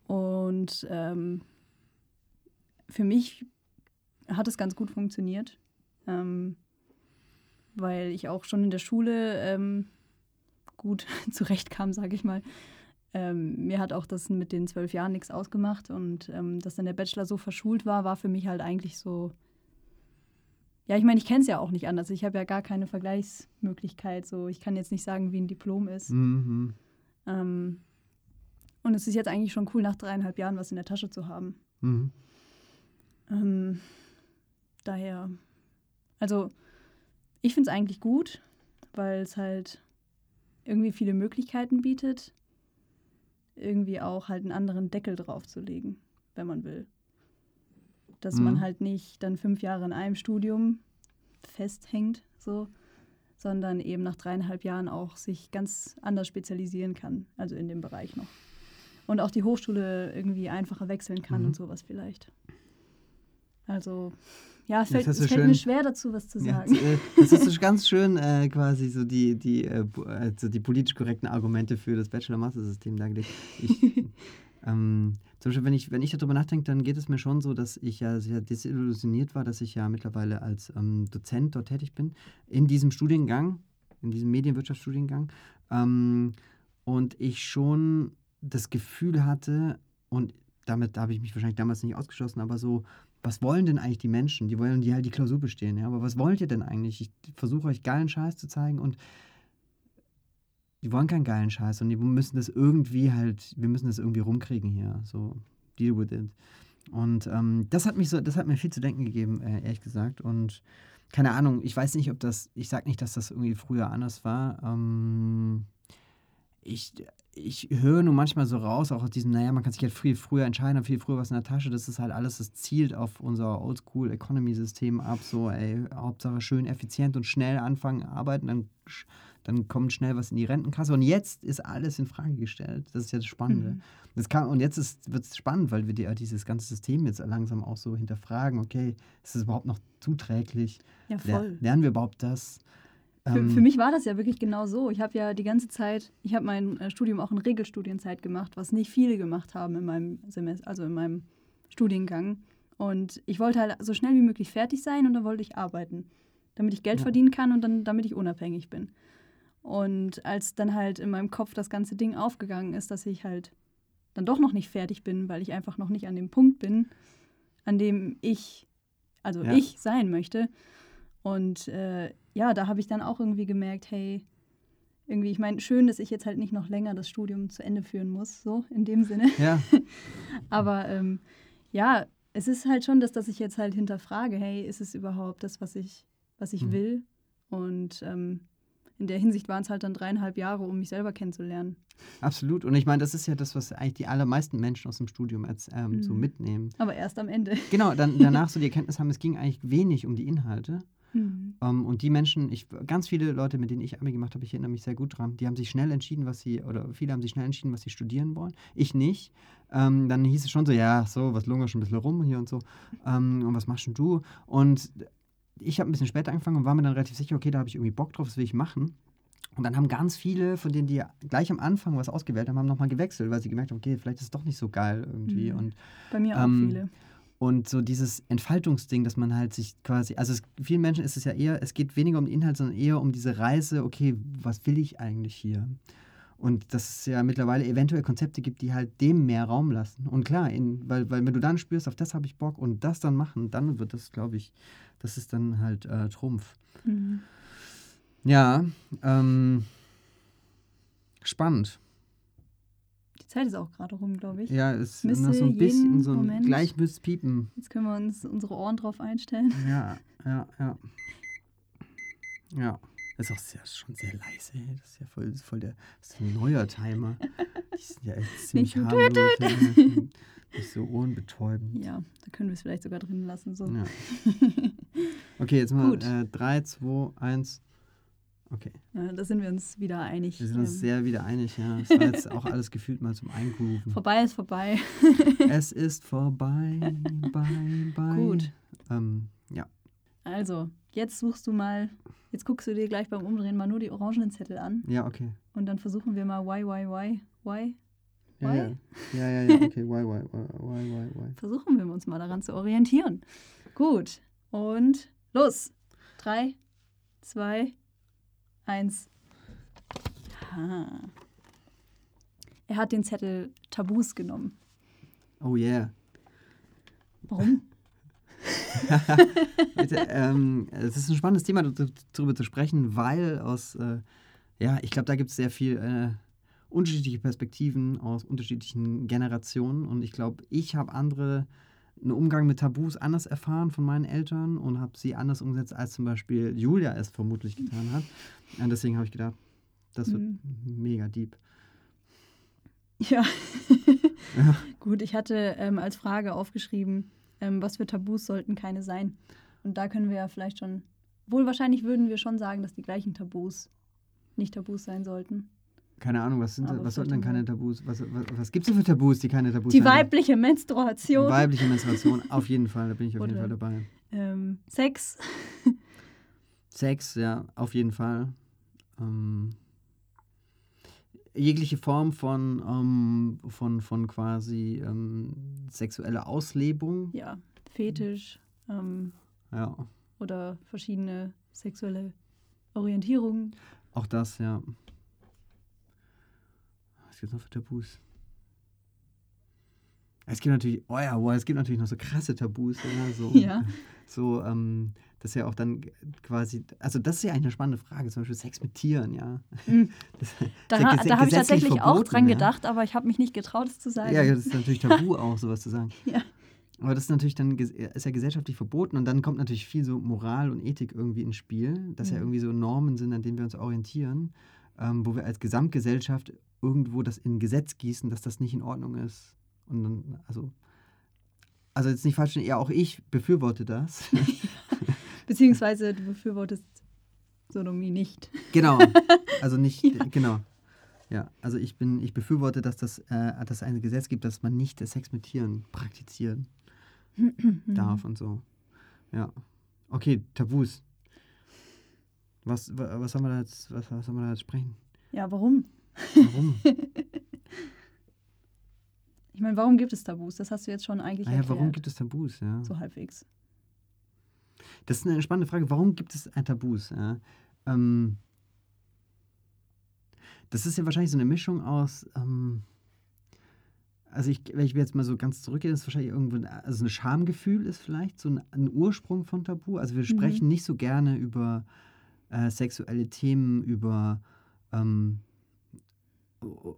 und ähm, für mich hat es ganz gut funktioniert, ähm, weil ich auch schon in der Schule ähm, gut zurechtkam, sage ich mal. Ähm, mir hat auch das mit den zwölf Jahren nichts ausgemacht und ähm, dass dann der Bachelor so verschult war, war für mich halt eigentlich so. Ja, ich meine, ich kenne es ja auch nicht anders. Ich habe ja gar keine Vergleichsmöglichkeit. So, ich kann jetzt nicht sagen, wie ein Diplom ist. Mhm. Ähm, und es ist jetzt eigentlich schon cool, nach dreieinhalb Jahren was in der Tasche zu haben. Mhm. Ähm, daher, also ich finde es eigentlich gut, weil es halt irgendwie viele Möglichkeiten bietet, irgendwie auch halt einen anderen Deckel draufzulegen, wenn man will. Dass Mhm. man halt nicht dann fünf Jahre in einem Studium festhängt, so, sondern eben nach dreieinhalb Jahren auch sich ganz anders spezialisieren kann, also in dem Bereich noch. Und auch die Hochschule irgendwie einfacher wechseln kann Mhm. und sowas vielleicht. Also, ja, fällt, es fällt schön- mir schwer dazu, was zu Ja, sagen. äh, das ist ganz schön äh, quasi so die, die, äh, bu- äh, so die politisch korrekten Argumente für das Bachelor-Master-System dargelegt. Ich, ähm, zum Beispiel, wenn ich, wenn ich darüber nachdenke, dann geht es mir schon so, dass ich ja sehr desillusioniert war, dass ich ja mittlerweile als ähm, Dozent dort tätig bin, in diesem Studiengang, in diesem Medienwirtschaftsstudiengang. Ähm, und ich schon das Gefühl hatte, und damit habe ich mich wahrscheinlich damals nicht ausgeschlossen, aber so, was wollen denn eigentlich die Menschen? Die wollen die halt die Klausur bestehen, ja. Aber was wollt ihr denn eigentlich? Ich versuche euch geilen Scheiß zu zeigen und die wollen keinen geilen Scheiß und die müssen das irgendwie halt, wir müssen das irgendwie rumkriegen hier. So, deal with it. Und ähm, das hat mich so, das hat mir viel zu denken gegeben, äh, ehrlich gesagt. Und keine Ahnung, ich weiß nicht, ob das, ich sag nicht, dass das irgendwie früher anders war. Ähm, ich, ich höre nur manchmal so raus, auch aus diesem, naja, man kann sich halt viel früher entscheiden, viel früher was in der Tasche. Das ist halt alles, das zielt auf unser Oldschool-Economy-System ab. So, ey, Hauptsache schön effizient und schnell anfangen, arbeiten, dann, dann kommt schnell was in die Rentenkasse. Und jetzt ist alles in Frage gestellt. Das ist ja das Spannende. Mhm. Das kann, und jetzt wird es spannend, weil wir die, äh, dieses ganze System jetzt langsam auch so hinterfragen, okay, ist es überhaupt noch zuträglich? Ja, voll. lernen wir überhaupt das? Für, Ähm, für mich war das ja wirklich genau so. Ich habe ja die ganze Zeit, ich habe mein äh, Studium auch in Regelstudienzeit gemacht, was nicht viele gemacht haben in meinem Semester, also in meinem Studiengang. Und ich wollte halt so schnell wie möglich fertig sein und dann wollte ich arbeiten, damit ich Geld Ja. verdienen kann und dann damit ich unabhängig bin. Und als dann halt in meinem Kopf das ganze Ding aufgegangen ist, dass ich halt dann doch noch nicht fertig bin, weil ich einfach noch nicht an dem Punkt bin, an dem ich, also Ja. ich sein möchte. Und äh, ja, da habe ich dann auch irgendwie gemerkt, hey, irgendwie, ich meine, schön, dass ich jetzt halt nicht noch länger das Studium zu Ende führen muss, so in dem Sinne. Ja, Aber ähm, ja, es ist halt schon das, dass ich jetzt halt hinterfrage, hey, ist es überhaupt das, was ich, was ich Mhm. will? Und ähm, in der Hinsicht waren es halt dann dreieinhalb Jahre, um mich selber kennenzulernen. absolut. Und ich meine, das ist ja das, was eigentlich die allermeisten Menschen aus dem Studium als, ähm, so Mhm. mitnehmen. Aber erst am Ende. Genau, dann danach so die Erkenntnis haben, es ging eigentlich wenig um die Inhalte. Mhm. Ähm, und die Menschen, ich, ganz viele Leute, mit denen ich Abi gemacht habe, ich erinnere mich sehr gut dran, die haben sich schnell entschieden, was sie, oder viele haben sich schnell entschieden, was sie studieren wollen. Ich nicht. Ähm, dann hieß es schon so, ja, so, was lungerst du ein bisschen rum hier und so. Ähm, und was machst denn du? Und ich habe ein bisschen später angefangen und war mir dann relativ sicher, okay, da habe ich irgendwie Bock drauf, das will ich machen. Und dann haben ganz viele, von denen die gleich am Anfang was ausgewählt haben, haben nochmal gewechselt, weil sie gemerkt haben, okay, vielleicht ist es doch nicht so geil irgendwie. Mhm. Und Bei mir auch Ähm, viele. und so dieses Entfaltungsding, dass man halt sich quasi, also es, vielen Menschen ist es ja eher, es geht weniger um den Inhalt, sondern eher um diese Reise, okay, was will ich eigentlich hier? Und dass es ja mittlerweile eventuell Konzepte gibt, die halt dem mehr Raum lassen. Und klar, in, weil, weil wenn du dann spürst, auf das habe ich Bock und das dann machen, dann wird das, glaube ich, das ist dann halt äh, Trumpf. Mhm. Ja, ähm, spannend. Die Zeit ist auch gerade rum, glaube ich. Ja, es ist noch so ein bisschen so ein Moment- gleich müsste piepen. Jetzt können wir uns unsere Ohren drauf einstellen. Ja, ja, ja. Ja. Das ist auch sehr, schon sehr leise. Das ist ja voll, das voll der das ist ein neuer Timer. Die sind ja echt ziemlich harmlos. Nicht so ohrenbetäubend. Ja, da können wir es vielleicht sogar drin lassen. So. Ja. Okay, jetzt mal äh, 3, 2, 1. Okay. Ja, da sind wir uns wieder einig. Wir sind uns Ähm, sehr wieder einig, ja. Es war jetzt auch alles gefühlt mal zum Eingrooven. vorbei ist vorbei. es ist vorbei, bye, bye. Gut. Ähm, ja. Also, jetzt suchst du mal, jetzt guckst du dir gleich beim Umdrehen mal nur die orangenen Zettel an Ja, okay. und dann versuchen wir mal why, why, why, why. Ja, Why? ja. Ja, ja, ja, okay. Why, why, why, why, why. Versuchen wir uns mal daran zu orientieren. Gut. Und los. Drei, zwei, eins. Ha. Er hat den Zettel Tabus genommen. Oh yeah. Warum? Ähm, es ist ein spannendes Thema, darüber zu sprechen, weil aus, äh, ja, ich glaube, da gibt es sehr viel äh, unterschiedliche Perspektiven aus unterschiedlichen Generationen und ich glaube, ich habe andere, einen Umgang mit Tabus anders erfahren von meinen Eltern und habe sie anders umgesetzt, als zum Beispiel Julia es vermutlich getan hat. Und deswegen habe ich gedacht, das wird Mhm. mega deep. Ja. Ja. Gut, ich hatte ähm, als Frage aufgeschrieben, ähm, was für Tabus sollten keine sein. Und da können wir ja vielleicht schon, wohl wahrscheinlich würden wir schon sagen, dass die gleichen Tabus nicht Tabus sein sollten. Keine Ahnung, was, sind, was sollten denn keine Tabus? Was, was, was gibt es denn für Tabus, die keine Tabus Die sein sollten? weibliche Menstruation, Weibliche Menstruation, auf jeden Fall, da bin ich auf jeden Oder- Fall dabei. ähm, Sex, Sex, ja, auf jeden Fall. Ähm, jegliche Form von, ähm, von, von quasi ähm, sexueller Auslebung. ja, Fetisch ähm, Ja, oder verschiedene sexuelle Orientierungen. auch das, ja. Was gibt es noch für Tabus? Es gibt natürlich, oh ja, wow, es gibt natürlich noch so krasse Tabus, ja, so, Ja. so ähm, das ist ja auch dann quasi, also das ist ja eigentlich eine spannende Frage, zum Beispiel Sex mit Tieren, ja. Mhm. Das, Da, ja da habe ich tatsächlich auch verboten, dran ja. gedacht, aber ich habe mich nicht getraut, es zu sagen. Ja, ja, das ist natürlich tabu auch, sowas zu sagen. Ja. Aber das ist natürlich dann ist ja gesellschaftlich verboten und dann kommt natürlich viel so Moral und Ethik irgendwie ins Spiel, dass ja Mhm. irgendwie so Normen sind, an denen wir uns orientieren, ähm, wo wir als Gesamtgesellschaft irgendwo das in Gesetz gießen, dass das nicht in Ordnung ist. Und dann, also, also jetzt nicht falsch, ja, auch ich befürworte das. Beziehungsweise du befürwortest Sodomie nicht. genau. Also nicht, genau. Ja, also ich bin, ich befürworte, dass das, äh, dass ein Gesetz gibt, dass man nicht Sex mit Tieren praktizieren darf und so. Ja. Okay, Tabus. Was, wa- was, haben wir da jetzt, was, was haben wir da jetzt sprechen? Ja, warum? Warum? Ich meine, warum gibt es Tabus? Das hast du jetzt schon eigentlich naja, erklärt. warum gibt es Tabus? Ja. So halbwegs. Das ist eine spannende Frage. Warum gibt es ein Tabus? Ja? Ähm, das ist ja wahrscheinlich so eine Mischung aus. Ähm, also ich, wenn ich mir jetzt mal so ganz zurückgehe, das ist wahrscheinlich irgendwo, ein- also ein Schamgefühl ist vielleicht so ein, ein Ursprung von Tabu. Also wir sprechen nicht so gerne über äh, sexuelle Themen, über ähm,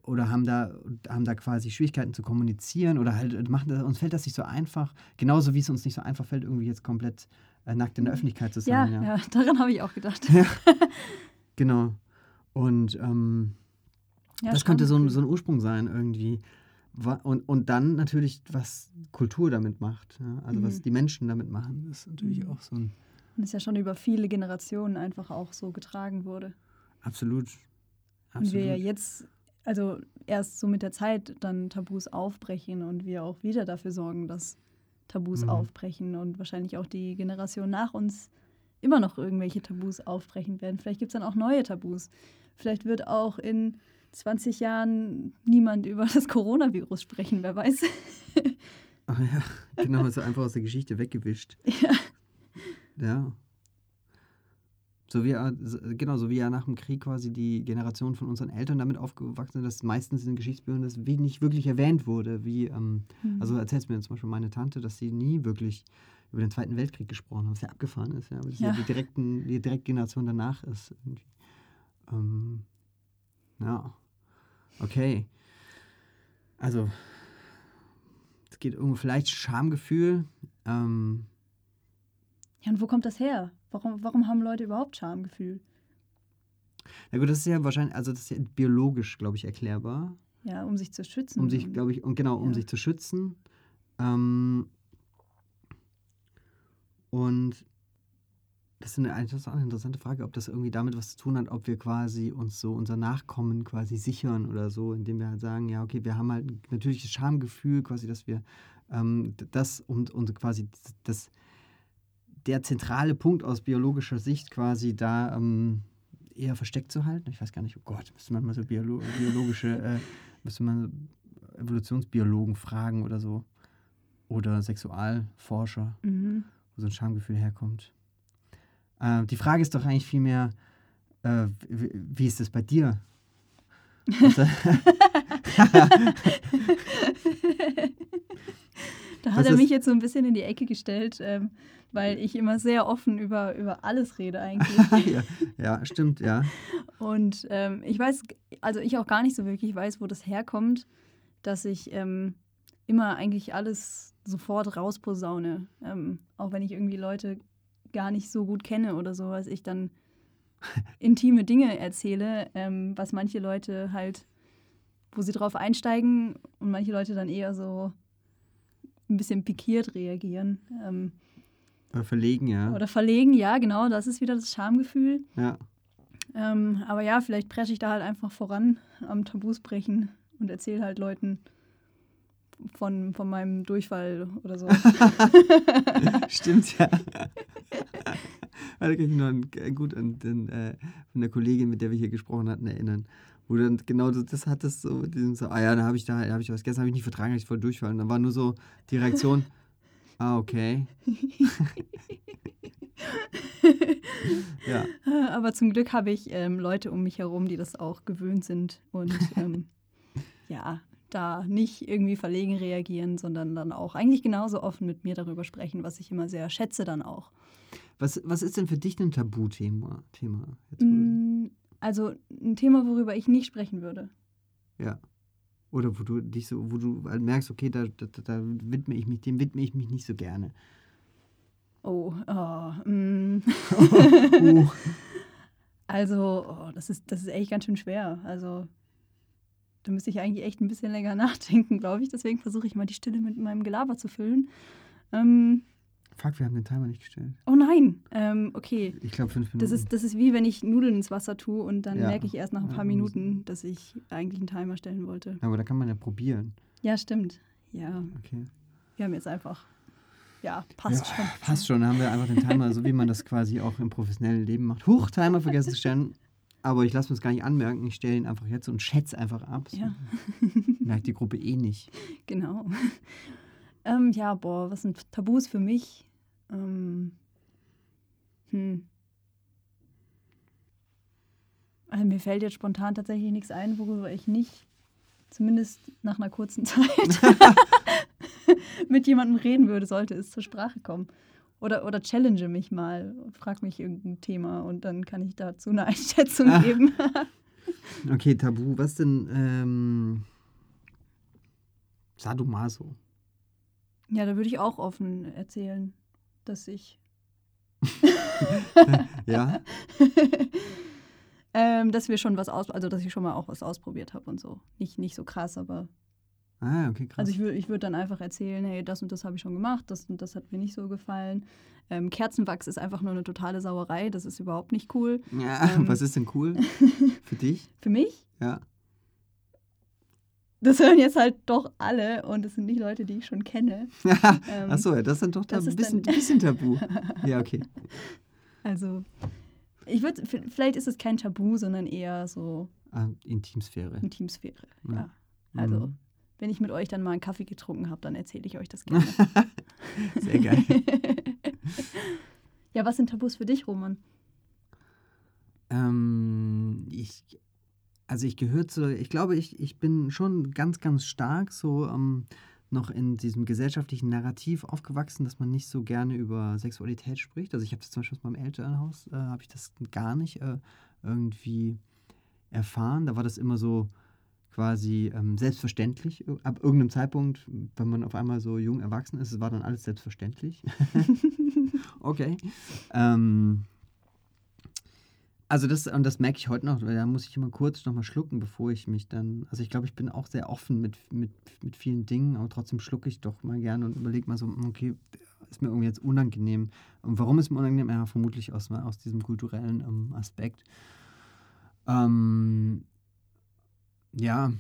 oder haben da, haben da quasi Schwierigkeiten zu kommunizieren oder halt machen das, uns fällt das nicht so einfach, genauso wie es uns nicht so einfach fällt, irgendwie jetzt komplett äh, nackt in der Öffentlichkeit zu Ja, sein. ja, daran habe ich auch gedacht. Genau. Und ähm, Ja, das könnte so ein, so ein Ursprung sein irgendwie. Und, und dann natürlich, was Kultur damit macht. Ja? Also was Mhm. die Menschen damit machen, das ist natürlich Mhm. auch so ein Und es ja schon über viele Generationen einfach auch so getragen wurde. absolut. Und wir ja absolut. jetzt, also erst so mit der Zeit dann Tabus aufbrechen und wir auch wieder dafür sorgen, dass Tabus Mhm. aufbrechen und wahrscheinlich auch die Generation nach uns immer noch irgendwelche Tabus aufbrechen werden. Vielleicht gibt es dann auch neue Tabus. Vielleicht wird auch in 20 Jahren niemand über das Coronavirus sprechen, wer weiß. Ach ja, genau, so einfach aus der Geschichte weggewischt. ja. Ja. So wie, genau, so wie ja nach dem Krieg quasi die Generation von unseren Eltern damit aufgewachsen sind, dass meistens in den Geschichtsbüchern das wie nicht wirklich erwähnt wurde. Wie, ähm, Mhm. also erzählt mir zum Beispiel meine Tante, dass sie nie wirklich über den Zweiten Weltkrieg gesprochen hat, was ja abgefahren ist, ja, weil ja. Die, direkten, die direkte Generation danach ist. Ähm, ja. Okay. Also, es geht irgendwo vielleicht Schamgefühl. Ähm, ja, und wo kommt das her? Warum, warum haben Leute überhaupt Schamgefühl? Na gut, das ist ja wahrscheinlich, also das ist ja biologisch, glaube ich, erklärbar. Ja, um sich zu schützen. Um sich, glaube ich, und genau, um Ja. sich zu schützen. Ähm, und das ist, eine, das ist auch eine interessante Frage, ob das irgendwie damit was zu tun hat, ob wir quasi uns so unser Nachkommen quasi sichern oder so, indem wir halt sagen, ja, okay, wir haben halt ein natürliches Schamgefühl, quasi, dass wir ähm, das und, und quasi das, der zentrale Punkt aus biologischer Sicht quasi da ähm, eher versteckt zu halten. Ich weiß gar nicht, oh Gott, müsste man mal so Biolo biologische, äh, müsste man Evolutionsbiologen fragen oder so. Oder Sexualforscher, Mhm. wo so ein Schamgefühl herkommt. Äh, die Frage ist doch eigentlich vielmehr, äh, wie, wie ist das bei dir? Was, Da Was hat er mich jetzt so ein bisschen in die Ecke gestellt, ähm, weil ich immer sehr offen über, über alles rede eigentlich. ja, ja, stimmt, ja. Und ähm, ich weiß, also ich auch gar nicht so wirklich weiß, wo das herkommt, dass ich ähm, immer eigentlich alles sofort rausposaune. Ähm, auch wenn ich irgendwie Leute gar nicht so gut kenne oder sowas, ich dann intime Dinge erzähle, ähm, was manche Leute halt, wo sie drauf einsteigen und manche Leute dann eher so ein bisschen pikiert reagieren. Ähm, Oder verlegen, ja. oder verlegen, ja, genau, das ist wieder das Schamgefühl. ja. Ähm, aber ja, vielleicht presche ich da halt einfach voran am Tabus brechen und erzähle halt Leuten von, von meinem Durchfall oder so. Stimmt, ja. Da kann ich mich noch an- äh, gut an den, äh, von der Kollegin, mit der wir hier gesprochen hatten, erinnern. Wo du dann genau das, das hattest, so, mit diesem so, ah ja, da habe ich da, da habe ich was gestern habe ich nicht vertragen, hab ich voll durchfallen. Und dann war nur so die Reaktion, ah, okay. ja, aber zum Glück habe ich ähm, Leute um mich herum, die das auch gewöhnt sind und ähm, ja, da nicht irgendwie verlegen reagieren, sondern dann auch eigentlich genauso offen mit mir darüber sprechen, was ich immer sehr schätze dann auch. was, was ist denn für dich ein Tabuthema? Thema, Mm, Also ein Thema, worüber ich nicht sprechen würde. Ja. Oder wo du dich so, wo du halt merkst, okay, da, da, da widme ich mich, dem widme ich mich nicht so gerne. Oh, oh mm. Uh. Also, oh, das, ist, das ist echt ganz schön schwer. Also, da müsste ich eigentlich echt ein bisschen länger nachdenken, glaube ich. Deswegen versuche ich mal die Stille mit meinem Gelaber zu füllen. Ähm, Fuck, wir haben den Timer nicht gestellt. oh nein, ähm, okay. Ich glaube fünf Minuten. Das ist, das ist wie wenn ich Nudeln ins Wasser tue und dann Ja. merke ich erst nach ein Ja, paar muss- Minuten, dass ich eigentlich einen Timer stellen wollte. Aber da kann man ja probieren. Ja, stimmt. Ja, Okay. wir haben jetzt einfach. Ja, passt ja, schon. Passt schon, dann haben wir einfach den Timer, so wie man das quasi auch im professionellen Leben macht. Huch, Timer vergessen zu stellen. Aber ich lasse mir es gar nicht anmerken. Ich stelle ihn einfach jetzt und schätze einfach ab. So Ja. Merkt die Gruppe eh nicht. Genau. ähm, ja, boah, was sind Tabus für mich? Ähm, hm. Also mir fällt jetzt spontan tatsächlich nichts ein, worüber ich nicht, zumindest nach einer kurzen Zeit, mit jemandem reden würde, sollte es zur Sprache kommen. Oder, oder challenge mich mal, frag mich irgendein Thema und dann kann ich dazu eine Einschätzung Ah. geben. Okay, Tabu. Was denn? Ähm, Sadomaso. ja, da würde ich auch offen erzählen, dass ich Ja? ähm, dass wir schon was aus, also dass ich schon mal auch was ausprobiert habe und so. Nicht, nicht so krass, aber Ah, okay, krass. also ich würde ich würd dann einfach erzählen, hey, das und das habe ich schon gemacht, das und das hat mir nicht so gefallen. Ähm, Kerzenwachs ist einfach nur eine totale Sauerei, das ist überhaupt nicht cool. ja, ähm, was ist denn cool für dich? Für mich, Ja. Das hören jetzt halt doch alle und es sind nicht Leute, die ich schon kenne. Ähm, Achso, ja, das ist dann doch da das ein bisschen, bisschen Tabu. Ja, okay. Also ich würde, vielleicht ist es kein Tabu, sondern eher so Ah, Intimsphäre. Intimsphäre. Ja. Ja. Also, Mhm. wenn ich mit euch dann mal einen Kaffee getrunken habe, dann erzähle ich euch das gerne. Sehr geil. ja, was sind Tabus für dich, Roman? Ähm, ich, also ich gehöre zu, ich glaube, ich, ich bin schon ganz, ganz stark so ähm, noch in diesem gesellschaftlichen Narrativ aufgewachsen, dass man nicht so gerne über Sexualität spricht. Also ich habe das zum Beispiel aus meinem Elternhaus, äh, habe ich das gar nicht äh, irgendwie erfahren. Da war das immer so quasi ähm, selbstverständlich. Ab irgendeinem Zeitpunkt, wenn man auf einmal so jung erwachsen ist, war dann alles selbstverständlich. okay. Ähm, also das, und das merke ich heute noch, da muss ich immer kurz noch mal schlucken, bevor ich mich dann, also ich glaube, ich bin auch sehr offen mit, mit, mit vielen Dingen, aber trotzdem schlucke ich doch mal gerne und überlege mal so, okay, ist mir irgendwie jetzt unangenehm. Und warum ist mir unangenehm? Ja, vermutlich aus, aus diesem kulturellen ähm, Aspekt. Ähm, ja.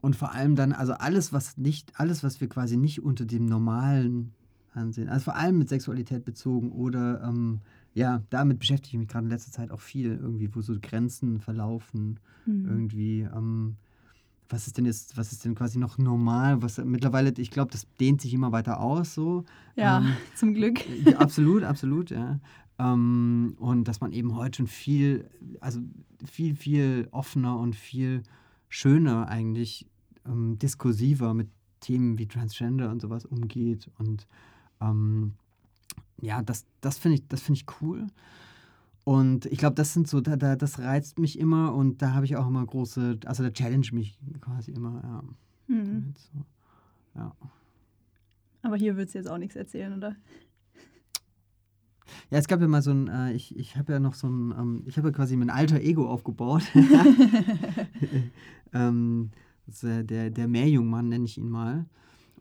Und vor allem dann, also alles, was nicht, alles, was wir quasi nicht unter dem normalen ansehen, also vor allem mit Sexualität bezogen oder ähm, ja, damit beschäftige ich mich gerade in letzter Zeit auch viel, irgendwie, wo so Grenzen verlaufen, mhm. irgendwie. Ähm, was ist denn jetzt, was ist denn quasi noch normal? Was mittlerweile, ich glaube, das dehnt sich immer weiter aus, so. Ja, ähm, zum Glück. Ja, absolut, absolut, ja. Ähm, und dass man eben heute schon viel, also viel, viel offener und viel schöner eigentlich ähm, diskursiver mit Themen wie Transgender und sowas umgeht. Und ähm, ja, das, das finde ich, das ich cool. Und ich glaube, das sind so, da, da, das reizt mich immer und da habe ich auch immer große, also da challenge mich quasi immer, ja. Mhm. So, ja. Aber hier würdest du jetzt auch nichts erzählen, oder? Ja, es gab ja mal so ein, äh, ich, ich habe ja noch so ein, ähm, ich habe ja quasi mein alter Ego aufgebaut. ähm, äh, der, der Meerjungmann nenne ich ihn mal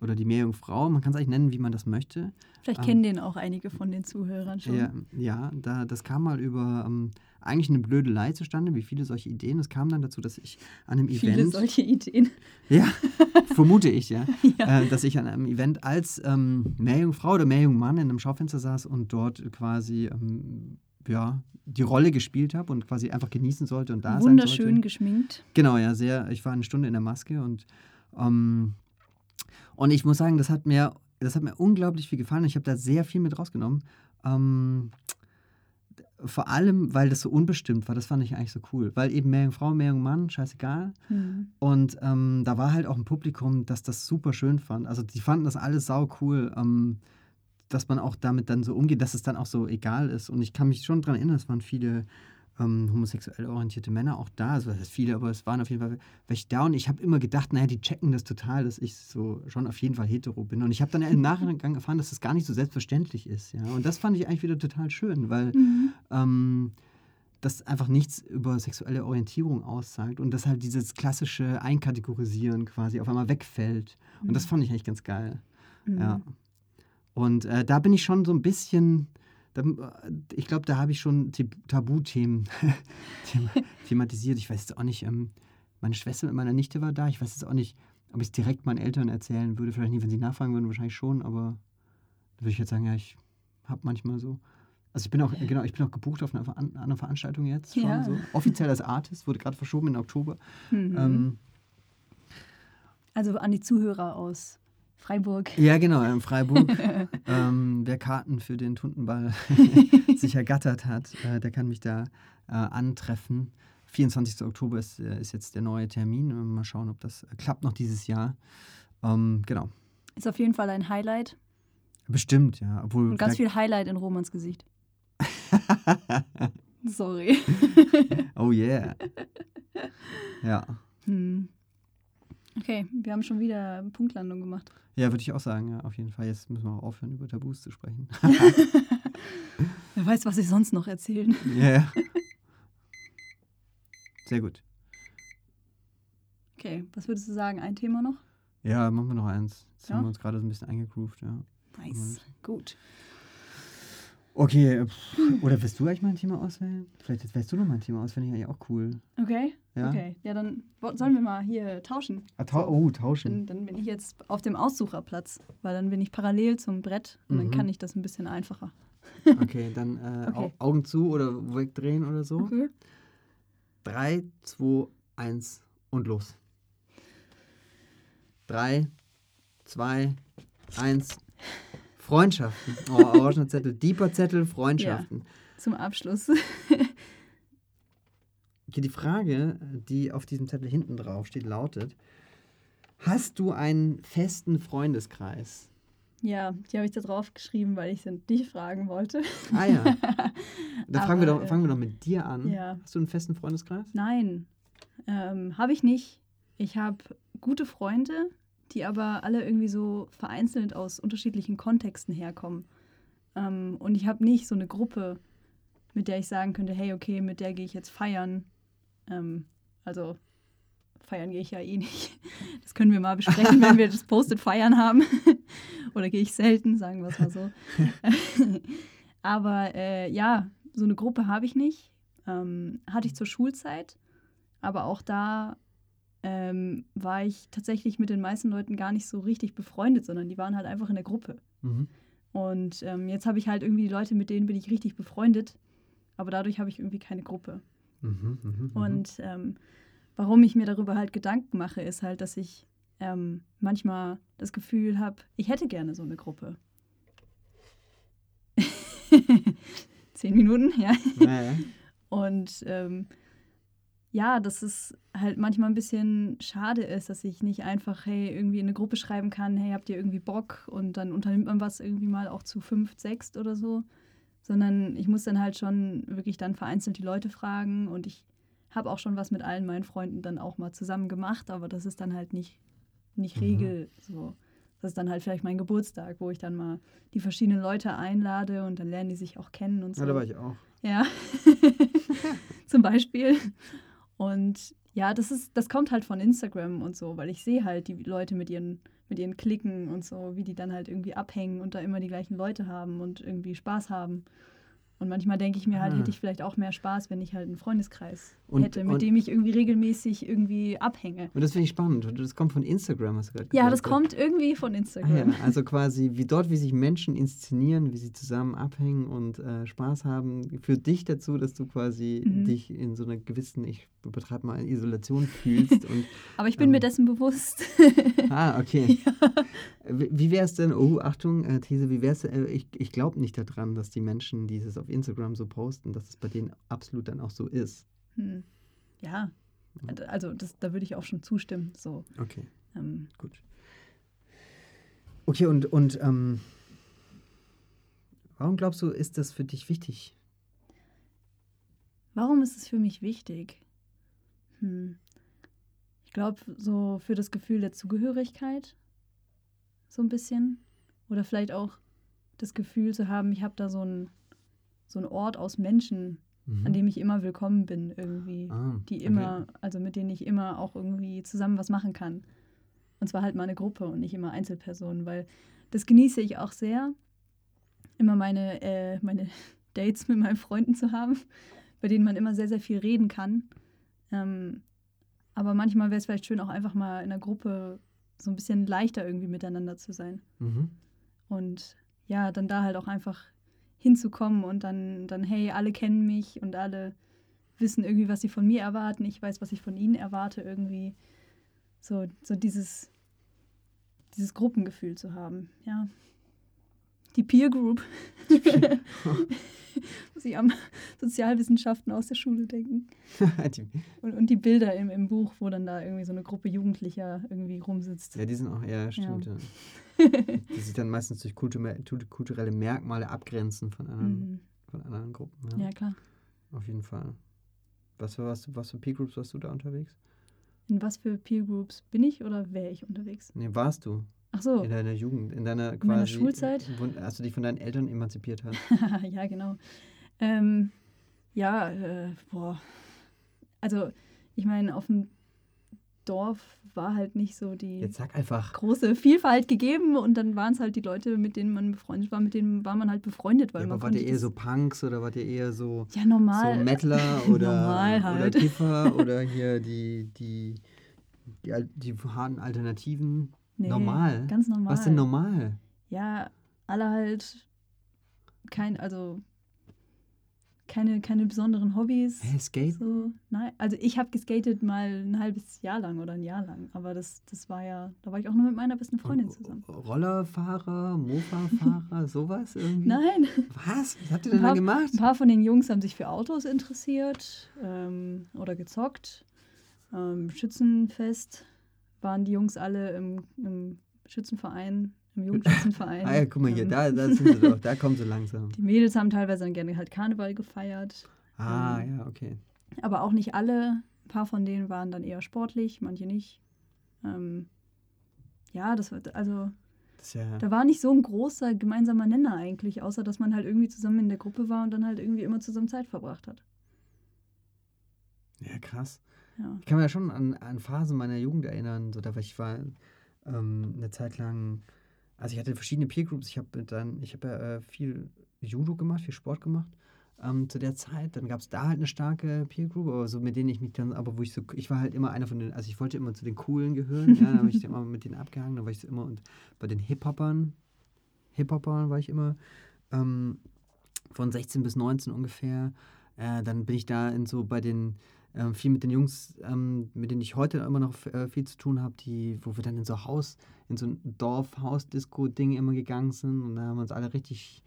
oder die Meerjungfrau. Man kann es eigentlich nennen, wie man das möchte. Vielleicht ähm, kennen den auch einige von den Zuhörern schon. Ja, ja da, das kam mal über ähm, eigentlich eine Blödelei zustande, wie viele solche Ideen. Es kam dann dazu, dass ich an einem viele Event. Viele solche Ideen. Ja, vermute ich, ja. ja. Äh, dass ich an einem Event als ähm, Meerjungfrau oder Meerjungmann in einem Schaufenster saß und dort quasi. Ähm, ja, die Rolle gespielt habe und quasi einfach genießen sollte und da Wunderschön sein sollte. geschminkt. Genau, ja, sehr. Ich war eine Stunde in der Maske und ähm, und ich muss sagen, das hat mir, das hat mir unglaublich viel gefallen. Ich habe da sehr viel mit rausgenommen. Ähm, vor allem, weil das so unbestimmt war, das fand ich eigentlich so cool. Weil eben mehr Frau, mehr Mann, scheißegal. Mhm. Und ähm, da war halt auch ein Publikum, das das super schön fand. Also die fanden das alles sau cool, ähm, dass man auch damit dann so umgeht, dass es dann auch so egal ist. Und ich kann mich schon daran erinnern, es waren viele ähm, homosexuell orientierte Männer auch da. Also das heißt viele, aber es waren auf jeden Fall welche da. Und ich habe immer gedacht, naja, die checken das total, dass ich so schon auf jeden Fall hetero bin. Und ich habe dann im Nachgang erfahren, dass das gar nicht so selbstverständlich ist. Ja? Und das fand ich eigentlich wieder total schön, weil mhm. ähm, das einfach nichts über sexuelle Orientierung aussagt und dass halt dieses klassische Einkategorisieren quasi auf einmal wegfällt. Und das mhm. fand ich eigentlich ganz geil. Mhm. Ja. Und äh, da bin ich schon so ein bisschen ich glaube, da habe ich schon Tabuthemen thematisiert. Ich weiß jetzt auch nicht, ähm, meine Schwester mit meiner Nichte war da. Ich weiß jetzt auch nicht, ob ich es direkt meinen Eltern erzählen würde. Vielleicht nicht, wenn sie nachfragen würden, wahrscheinlich schon, aber da würde ich jetzt sagen, ja, ich habe manchmal so. Also ich bin auch, genau, ich bin auch gebucht auf einer, einer Veranstaltung jetzt schon ja. so. Offiziell als Artist, wurde gerade verschoben in Oktober. Mhm. Ähm, also an die Zuhörer aus Freiburg. Ja, genau, in Freiburg. ähm, wer Karten für den Tuntenball sich ergattert hat, äh, der kann mich da äh, antreffen. 24. Oktober ist, äh, ist jetzt der neue Termin. Mal schauen, ob das klappt noch dieses Jahr. Ähm, genau. Ist auf jeden Fall ein Highlight. Bestimmt, ja. Obwohl Und ganz viel Highlight in Romans Gesicht. Sorry. oh yeah. Ja. Hm. Okay, wir haben schon wieder Punktlandung gemacht. Ja, würde ich auch sagen, ja, auf jeden Fall. Jetzt müssen wir auch aufhören, über Tabus zu sprechen. Wer weiß, was ich sonst noch erzählen. Ja, yeah. Sehr gut. Okay, was würdest du sagen? Ein Thema noch? Ja, machen wir noch eins. Jetzt ja? haben wir uns gerade so ein bisschen eingegroovt, ja. Nice, gut. Okay, oder willst du eigentlich mal ein Thema auswählen? Vielleicht wählst du noch mal ein Thema aus, finde ich eigentlich auch cool. Okay, ja? okay. Ja, dann sollen wir mal hier tauschen. Ah, ta oh, tauschen. Dann, dann, bin ich jetzt auf dem Aussucherplatz, weil dann bin ich parallel zum Brett und mhm. dann kann ich das ein bisschen einfacher. okay, dann äh, okay. Augen zu oder wegdrehen oder so. Okay. Drei, zwei, eins und los. Drei, zwei, eins. Freundschaften. Oh, orangener Zettel. Deeper Zettel, Freundschaften. Ja, zum Abschluss. Okay, die Frage, die auf diesem Zettel hinten drauf steht, lautet: Hast du einen festen Freundeskreis? Ja, die habe ich da drauf geschrieben, weil ich es dich fragen wollte. Ah ja. Dann fangen, wir doch, fangen wir doch mit dir an. Ja. Hast du einen festen Freundeskreis? Nein, ähm, habe ich nicht. Ich habe gute Freunde, die aber alle irgendwie so vereinzelt aus unterschiedlichen Kontexten herkommen. Ähm, und ich habe nicht so eine Gruppe, mit der ich sagen könnte, hey, okay, mit der gehe ich jetzt feiern. Ähm, also feiern gehe ich ja eh nicht. Das können wir mal besprechen, wenn wir das Posted feiern haben. Oder gehe ich selten, sagen wir es mal so. Aber äh, ja, so eine Gruppe habe ich nicht. Ähm, hatte ich zur Schulzeit. Aber auch da ähm, war ich tatsächlich mit den meisten Leuten gar nicht so richtig befreundet, sondern die waren halt einfach in der Gruppe. Mhm. Und ähm, jetzt habe ich halt irgendwie die Leute, mit denen bin ich richtig befreundet. Aber dadurch habe ich irgendwie keine Gruppe. Mhm, mhm, mhm. Und ähm, warum ich mir darüber halt Gedanken mache, ist halt, dass ich ähm, manchmal das Gefühl habe, ich hätte gerne so eine Gruppe. Zehn Minuten, ja. ja, ja. Und ähm, ja, dass es halt manchmal ein bisschen schade ist, dass ich nicht einfach, hey, irgendwie in eine Gruppe schreiben kann, hey, habt ihr irgendwie Bock? Und dann unternimmt man was irgendwie mal auch zu fünf, sechs oder so. Sondern ich muss dann halt schon wirklich dann vereinzelt die Leute fragen und ich habe auch schon was mit allen meinen Freunden dann auch mal zusammen gemacht, aber das ist dann halt nicht, nicht Mhm. Regel so. Das ist dann halt vielleicht mein Geburtstag, wo ich dann mal die verschiedenen Leute einlade und dann lernen die sich auch kennen und so. ja, da war ich auch. Ja, zum Beispiel. Und ja, das ist, das kommt halt von Instagram und so, weil ich sehe halt die Leute mit ihren, mit ihren Klicken und so, wie die dann halt irgendwie abhängen und da immer die gleichen Leute haben und irgendwie Spaß haben. Und manchmal denke ich mir halt, Ah. hätte ich vielleicht auch mehr Spaß, wenn ich halt einen Freundeskreis Und- hätte, mit dem ich irgendwie regelmäßig irgendwie abhänge. Und das finde ich spannend. Das kommt von Instagram, hast du gerade gesagt. Ja, das kommt irgendwie von Ah, Instagram. ja. Also quasi wie dort, wie sich Menschen inszenieren, wie sie zusammen abhängen und äh, Spaß haben, führt dich dazu, dass du quasi Mhm. dich in so einer gewissen, ich betreibe mal Isolation fühlst. und, Aber ich bin mir Ähm. dessen bewusst. ah, okay. Wie- Wie wäre es denn, oh, Achtung, äh, These, wie wäre es, äh, ich, ich glaube nicht daran, dass die Menschen dieses auf Instagram so posten, dass es bei denen absolut dann auch so ist. Hm. Ja, also das, da würde ich auch schon zustimmen. So. Okay, Ähm, gut. Okay, und, und ähm, warum glaubst du, ist das für dich wichtig? Warum ist es für mich wichtig? Hm. Ich glaube, so für das Gefühl der Zugehörigkeit, so ein bisschen. Oder vielleicht auch das Gefühl zu haben, ich habe da so einen so einen Ort aus Menschen, Mhm. an dem ich immer willkommen bin, irgendwie. Ah, Die okay. immer, also mit denen ich immer auch irgendwie zusammen was machen kann. Und zwar halt mal eine Gruppe und nicht immer Einzelpersonen, weil das genieße ich auch sehr, immer meine, äh, meine Dates mit meinen Freunden zu haben, bei denen man immer sehr, sehr viel reden kann. Ähm, aber manchmal wäre es vielleicht schön, auch einfach mal in einer Gruppe so ein bisschen leichter irgendwie miteinander zu sein. Mhm. Und ja, dann da halt auch einfach hinzukommen und dann, dann, hey, alle kennen mich und alle wissen irgendwie, was sie von mir erwarten. Ich weiß, was ich von ihnen erwarte, irgendwie. So, so dieses, dieses Gruppengefühl zu haben, ja. Die Peer Group. Muss ich an Sozialwissenschaften aus der Schule denken. Und, und die Bilder im, im Buch, wo dann da irgendwie so eine Gruppe Jugendlicher irgendwie rumsitzt. ja, die sind auch, ja, stimmt. Ja. Die sich dann meistens durch kulturelle, Merkmale abgrenzen von anderen, Mhm. von anderen Gruppen. Ja, Ja, klar. Auf jeden Fall. Was für, was, was für Peer-Groups warst du da unterwegs? In was für Peer Groups bin ich oder wäre ich unterwegs? Nee, warst du Ach so, in deiner Jugend, in deiner quasi. meiner Schulzeit? Wo, als du dich von deinen Eltern emanzipiert hast. ja, genau. Ähm, ja, äh, boah. Also, ich meine, auf dem Dorf war halt nicht so die große Vielfalt gegeben und dann waren es halt die Leute, mit denen man befreundet war, mit denen war man halt befreundet, weil Ja, man wart ihr eher so Punks oder wart ihr eher so, ja normal so Mettler oder, Normal halt. oder Kiffer oder hier die, die, die, Al- die harten Alternativen? Nee, normal? ganz normal Was denn normal? ja alle halt kein also keine keine besonderen Hobbys Hä, Skate? So, nein, also ich habe geskatet mal ein halbes Jahr lang oder ein Jahr lang, aber das, das war ja, da war ich auch nur mit meiner besten Freundin zusammen. Rollerfahrer, Mofa-Fahrer, sowas irgendwie? Nein, Was? Was habt ihr denn da paar, gemacht? ein paar von den Jungs haben sich für Autos interessiert ähm, oder gezockt. Ähm, Schützenfest waren die Jungs alle im, im Schützenverein, im Jugendschützenverein. Ah ja, guck mal hier, Ähm, da, da sind sie doch, da kommen sie langsam. Die Mädels haben teilweise dann gerne halt Karneval gefeiert. Ah, ähm, ja, okay. Aber auch nicht alle. Ein paar von denen waren dann eher sportlich, manche nicht. Ähm, ja, das war, also ja, da war nicht so ein großer gemeinsamer Nenner eigentlich, außer dass man halt irgendwie zusammen in der Gruppe war und dann halt irgendwie immer zusammen Zeit verbracht hat. ja, krass. Ja. Ich kann mich ja schon an, an Phasen meiner Jugend erinnern. So, da war ich war ähm, eine Zeit lang also ich hatte verschiedene Peer Groups. Ich habe dann, ich habe ja äh, viel Judo gemacht, viel Sport gemacht ähm, zu der Zeit. Dann gab es da halt eine starke Peer Group, aber so mit denen ich mich dann, aber wo ich so, ich war halt immer einer von den, also ich wollte immer zu den Coolen gehören, ja, dann habe ich immer mit denen abgehangen, dann war ich so immer und bei den Hip-Hopern, Hip-Hopern war ich immer ähm, von 16 bis 19 ungefähr. Äh, dann bin ich da in so bei den ähm, viel mit den Jungs, ähm, mit denen ich heute immer noch äh, viel zu tun habe, die, wo wir dann in so Haus, in so ein Dorf-Haus-Disco-Ding immer gegangen sind und da haben wir uns alle richtig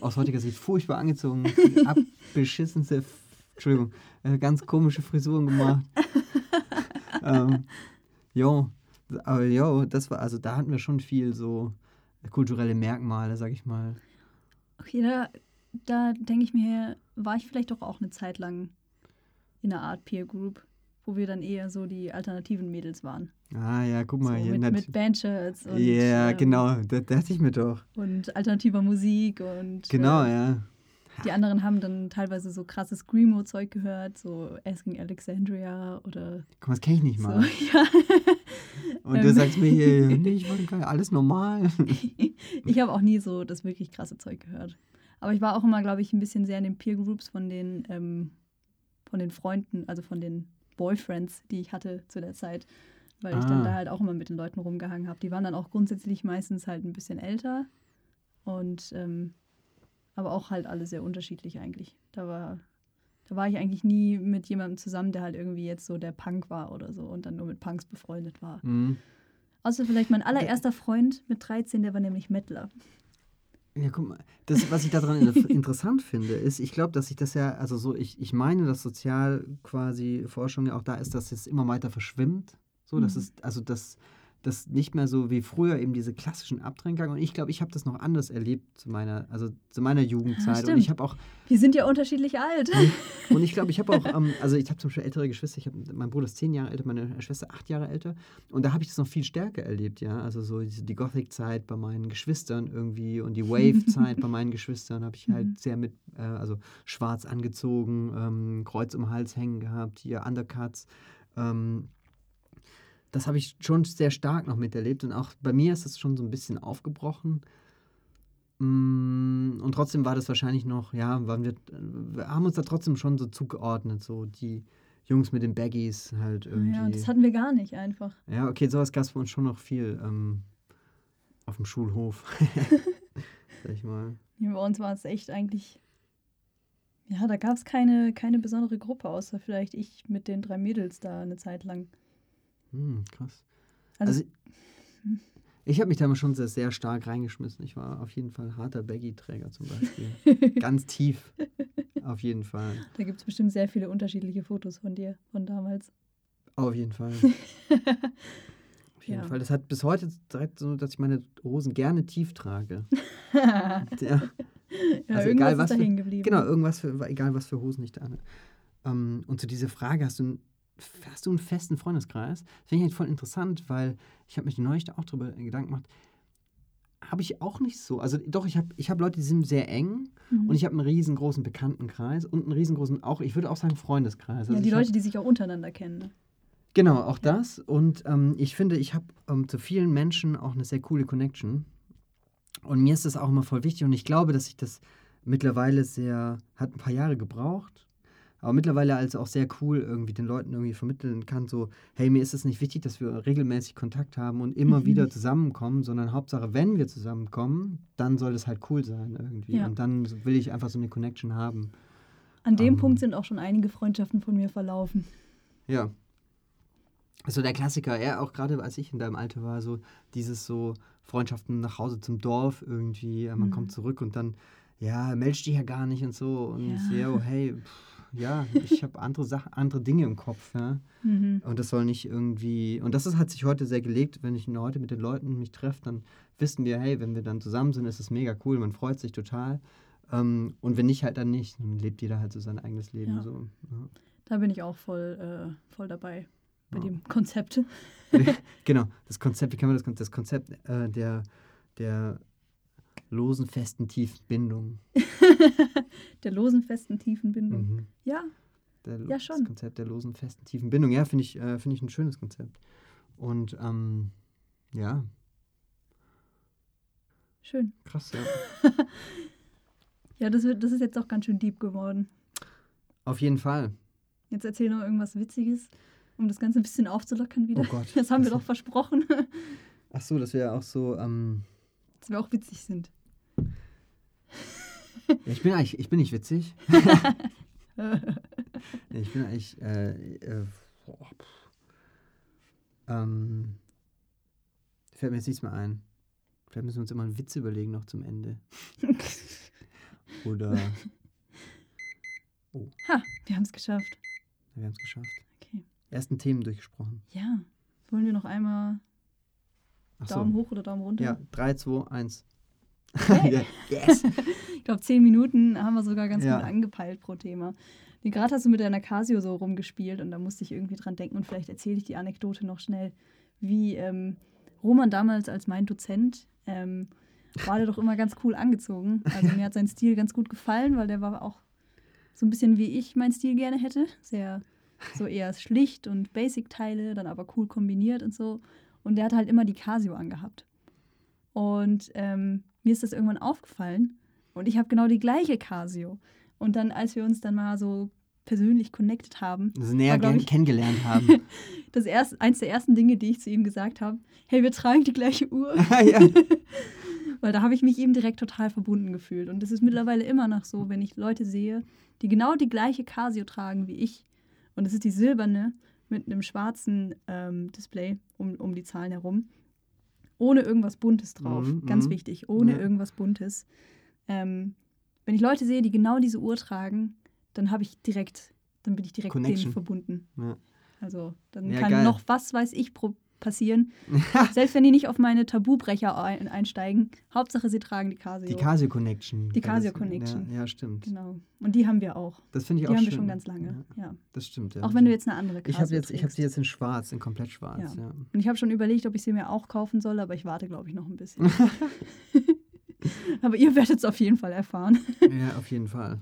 aus heutiger Sicht furchtbar angezogen, abbeschissenste, Entschuldigung, äh, ganz komische Frisuren gemacht. ähm, jo, aber jo, das war, also da hatten wir schon viel so kulturelle Merkmale, sag ich mal. Okay, da, da denke ich mir, war ich vielleicht doch auch eine Zeit lang in einer Art Peer Group, wo wir dann eher so die alternativen Mädels waren. Ah ja, guck mal. So hier, mit, mit Bandshirts und. Ja, ähm, genau, da dachte ich mir doch. Und alternativer Musik und. Genau, äh, ja. Die anderen haben dann teilweise so krasses Screamo-Zeug gehört, so Asking Alexandria oder. Guck mal, das kenne ich nicht mal. So, ja. Und du sagst mir hier, nee, ich wollte alles normal. ich habe auch nie so das wirklich krasse Zeug gehört. Aber ich war auch immer, glaube ich, ein bisschen sehr in den Peer Groups von den, ähm, von den Freunden, also von den Boyfriends, die ich hatte zu der Zeit, weil ah. ich dann da halt auch immer mit den Leuten rumgehangen habe. Die waren dann auch grundsätzlich meistens halt ein bisschen älter und ähm, aber auch halt alle sehr unterschiedlich eigentlich. Da war, da war ich eigentlich nie mit jemandem zusammen, der halt irgendwie jetzt so der Punk war oder so und dann nur mit Punks befreundet war. Mhm. Außer vielleicht mein allererster Freund mit 13, der war nämlich Mettler. Ja, guck mal, das, was ich daran interessant finde, ist, ich glaube, dass sich das ja, also so, ich, ich meine, dass sozial quasi Forschung ja auch da ist, dass es immer weiter verschwimmt. So, mhm. das ist, also das, das nicht mehr so wie früher eben diese klassischen Abtrenngang. Und ich glaube, ich habe das noch anders erlebt zu meiner, also zu meiner Jugendzeit. Ja, und ich habe auch. Wir sind ja unterschiedlich alt. Und ich glaube, ich habe auch, ähm, also ich habe zum Beispiel ältere Geschwister. Ich habe, mein Bruder ist zehn Jahre älter, meine Schwester acht Jahre älter. Und da habe ich das noch viel stärker erlebt, ja. Also so die Gothic-Zeit bei meinen Geschwistern irgendwie und die Wave-Zeit bei meinen Geschwistern habe ich halt mhm. sehr mit, äh, also schwarz angezogen, ähm, Kreuz um den Hals hängen gehabt, hier Undercuts. Ähm, das habe ich schon sehr stark noch miterlebt und auch bei mir ist das schon so ein bisschen aufgebrochen. Mm, und trotzdem war das wahrscheinlich noch, ja, waren wir, wir haben uns da trotzdem schon so zugeordnet, so die Jungs mit den Baggies halt irgendwie. Ja, das hatten wir gar nicht einfach. Ja, okay, sowas gab es bei uns schon noch viel ähm, auf dem Schulhof. Sag ich mal. Ja, bei uns war es echt eigentlich, ja, da gab es keine, keine besondere Gruppe, außer vielleicht ich mit den drei Mädels da eine Zeit lang. Hm, krass. Also, also ich habe mich da mal schon sehr, sehr stark reingeschmissen. Ich war auf jeden Fall harter Baggy-Träger zum Beispiel. Ganz tief. Auf jeden Fall. Da gibt es bestimmt sehr viele unterschiedliche Fotos von dir, von damals. Auf jeden Fall. auf jeden ja. Fall. Das hat bis heute direkt so, dass ich meine Hosen gerne tief trage. ja. ja also egal was. Für, genau, irgendwas für, egal was für Hosen ich da habe. Um, und zu dieser Frage, hast du hast du einen festen Freundeskreis? Das finde ich halt voll interessant, weil ich habe mich neulich auch darüber Gedanken gemacht. Habe ich auch nicht so. Also doch, ich habe ich hab Leute, die sind sehr eng mhm. und ich habe einen riesengroßen Bekanntenkreis und einen riesengroßen, auch, ich würde auch sagen, Freundeskreis. Also ja, die Leute, hab, die sich auch untereinander kennen. Ne? Genau, auch ja. das. Und ähm, ich finde, ich habe ähm, zu vielen Menschen auch eine sehr coole Connection. Und mir ist das auch immer voll wichtig und ich glaube, dass ich das mittlerweile sehr, hat ein paar Jahre gebraucht, aber mittlerweile also auch sehr cool irgendwie den Leuten irgendwie vermitteln kann, so, hey, mir ist es nicht wichtig, dass wir regelmäßig Kontakt haben und immer mhm. wieder zusammenkommen, sondern Hauptsache, wenn wir zusammenkommen, dann soll es halt cool sein irgendwie. Ja. Und dann will ich einfach so eine Connection haben. An dem um, ähm. Punkt sind auch schon einige Freundschaften von mir verlaufen. Ja. Also der Klassiker, ja, auch gerade als ich in deinem Alter war, so dieses so Freundschaften nach Hause zum Dorf irgendwie, man mhm. kommt zurück und dann, ja, meldest dich ja gar nicht und so und ja, oh, hey, pff, ja, ich habe andere Sachen, andere Dinge im Kopf, ja. Mhm. Und das soll nicht irgendwie. Und das ist, hat sich heute sehr gelegt, wenn ich heute mit den Leuten mich treffe, dann wissen wir, hey, wenn wir dann zusammen sind, ist es mega cool, man freut sich total. Ähm, und wenn nicht, halt dann nicht. Dann lebt jeder halt so sein eigenes Leben. Ja. So, ja. Da bin ich auch voll, äh, voll dabei bei ja. dem Konzept. genau, das Konzept, wie kann man das, das Konzept äh, der, der losen, festen, tiefen Bindung. der losen, festen, tiefen Bindung. Mhm. Ja. Der, ja, schon. Das Konzept der losen, festen, tiefen Bindung. Ja, finde ich, äh, find ich ein schönes Konzept. Und ähm, ja. Schön. Krass, ja. Ja, das, wird, das ist jetzt auch ganz schön deep geworden. Auf jeden Fall. Jetzt erzähl noch irgendwas Witziges, um das Ganze ein bisschen aufzulockern wieder. Oh Gott. Das haben wir doch versprochen, Ach so, das wäre auch so. Ähm, dass wir auch witzig sind. Ich, bin eigentlich, ich bin nicht witzig. ich bin eigentlich. Äh, äh, boah, ähm, fällt mir jetzt nichts mehr ein. Vielleicht müssen wir uns immer einen Witz überlegen noch zum Ende. Oder. Ha, wir haben es geschafft. Wir haben es geschafft. Okay. Ersten Themen durchgesprochen. Ja. Wollen wir noch einmal Ach Daumen so. hoch oder Daumen runter? Ja, 3, 2, 1. Okay. yes! Ich glaube, zehn Minuten haben wir sogar ganz Ja. gut angepeilt pro Thema. Nee, Gerade hast du mit deiner Casio so rumgespielt und da musste ich irgendwie dran denken und vielleicht erzähle ich die Anekdote noch schnell, wie ähm, Roman damals als mein Dozent ähm, war der doch immer ganz cool angezogen. Also mir hat sein Stil ganz gut gefallen, weil der war auch so ein bisschen wie ich meinen Stil gerne hätte. Sehr so eher schlicht und Basic-Teile, dann aber cool kombiniert und so. Und der hat halt immer die Casio angehabt. Und ähm, mir ist das irgendwann aufgefallen und ich habe genau die gleiche Casio. Und dann, als wir uns dann mal so persönlich connected haben, Also näher War, ich- kennengelernt haben. das erst, eins der ersten Dinge, die ich zu ihm gesagt habe, hey, wir tragen die gleiche Uhr. ja. Weil da habe ich mich ihm direkt total verbunden gefühlt. Und das ist mittlerweile immer noch so, wenn ich Leute sehe, die genau die gleiche Casio tragen wie ich. Und das ist die silberne mit einem schwarzen ähm, Display um, um die Zahlen herum. Ohne irgendwas Buntes drauf. Mhm, Ganz mhm. wichtig, ohne Ja. irgendwas Buntes. Ähm, wenn ich Leute sehe, die genau diese Uhr tragen, dann habe ich direkt, dann bin ich direkt denen Connection. verbunden. Ja. Also dann Ja, kann geil. noch was weiß ich pro passieren. Selbst wenn die nicht auf meine Tabubrecher ein, einsteigen. Hauptsache, sie tragen die Casio. Die Casio Connection. Die Casio Connection. Ja, ja, stimmt. Genau. Und die haben wir auch. Das finde ich Die auch haben schön. wir schon ganz lange. Ja, Ja. das stimmt. Ja. Auch wenn du jetzt eine andere Casio Ich habe jetzt, ich habe sie jetzt in schwarz, in komplett schwarz. Ja. Und ich habe schon überlegt, ob ich sie mir auch kaufen soll, aber ich warte, glaube ich, noch ein bisschen. aber ihr werdet es auf jeden Fall erfahren. Ja. auf jeden Fall.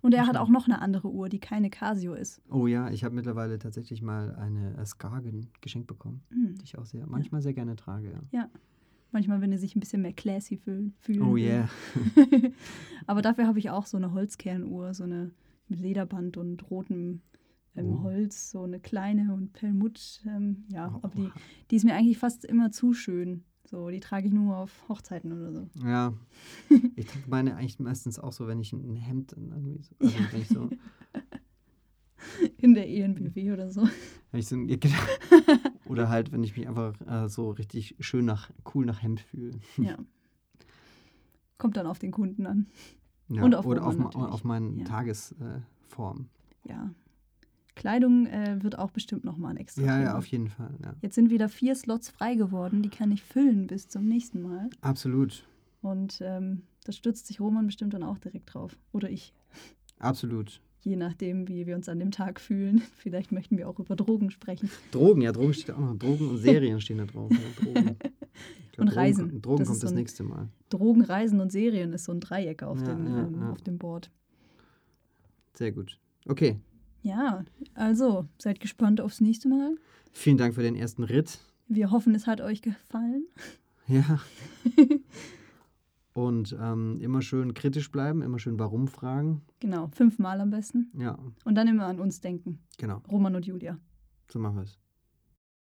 Und er hat auch noch eine andere Uhr, die keine Casio ist. Oh ja, ich habe mittlerweile tatsächlich mal eine äh, Skagen geschenkt bekommen, Hm. die ich auch sehr, manchmal sehr gerne trage. Ja. Manchmal, wenn er sich ein bisschen mehr classy fühlen, fühlen Oh yeah. Aber dafür habe ich auch so eine Holzkernuhr, so eine mit Lederband und rotem ähm, Oh. Holz, so eine kleine und Perlmutt. Ähm, ja, Oh, aber die, die ist mir eigentlich fast immer zu schön. So, die trage ich nur auf Hochzeiten oder so. Ja. Ich trage meine eigentlich meistens auch so, wenn ich ein Hemd dann irgendwie so, also wenn ich so, In der ENBW oder so. wenn ich so ja, genau. oder halt, wenn ich mich einfach äh, so richtig schön nach, cool nach Hemd fühle. Ja. Kommt dann auf den Kunden an. Ja, Und auf oder auf, auf meinen Ja. Tagesform. Ja. Kleidung äh, wird auch bestimmt nochmal ein extra. ja, ja, auf jeden Fall. Ja. Jetzt sind wieder vier Slots frei geworden, die kann ich füllen bis zum nächsten Mal. Absolut. Und ähm, da stürzt sich Roman bestimmt dann auch direkt drauf. Oder ich. Absolut. Je nachdem, wie wir uns an dem Tag fühlen. Vielleicht möchten wir auch über Drogen sprechen. Drogen, ja, Drogen steht auch noch. Drogen und Serien stehen da drauf. Ja, Drogen. Glaub, Und Reisen. Drogen, Drogen Das kommt so das ein- nächste Mal. Drogen, Reisen und Serien ist so ein Dreieck auf, Ja, dem, ja, ähm, auf dem Board. Sehr gut. Okay. Ja, also seid gespannt aufs nächste Mal. Vielen Dank für den ersten Ritt. Wir hoffen, es hat euch gefallen. Ja. Und ähm, immer schön kritisch bleiben, immer schön warum fragen. Genau, fünfmal am besten. Ja, Und dann immer an uns denken. genau. Roman und Julia. So machen wir es.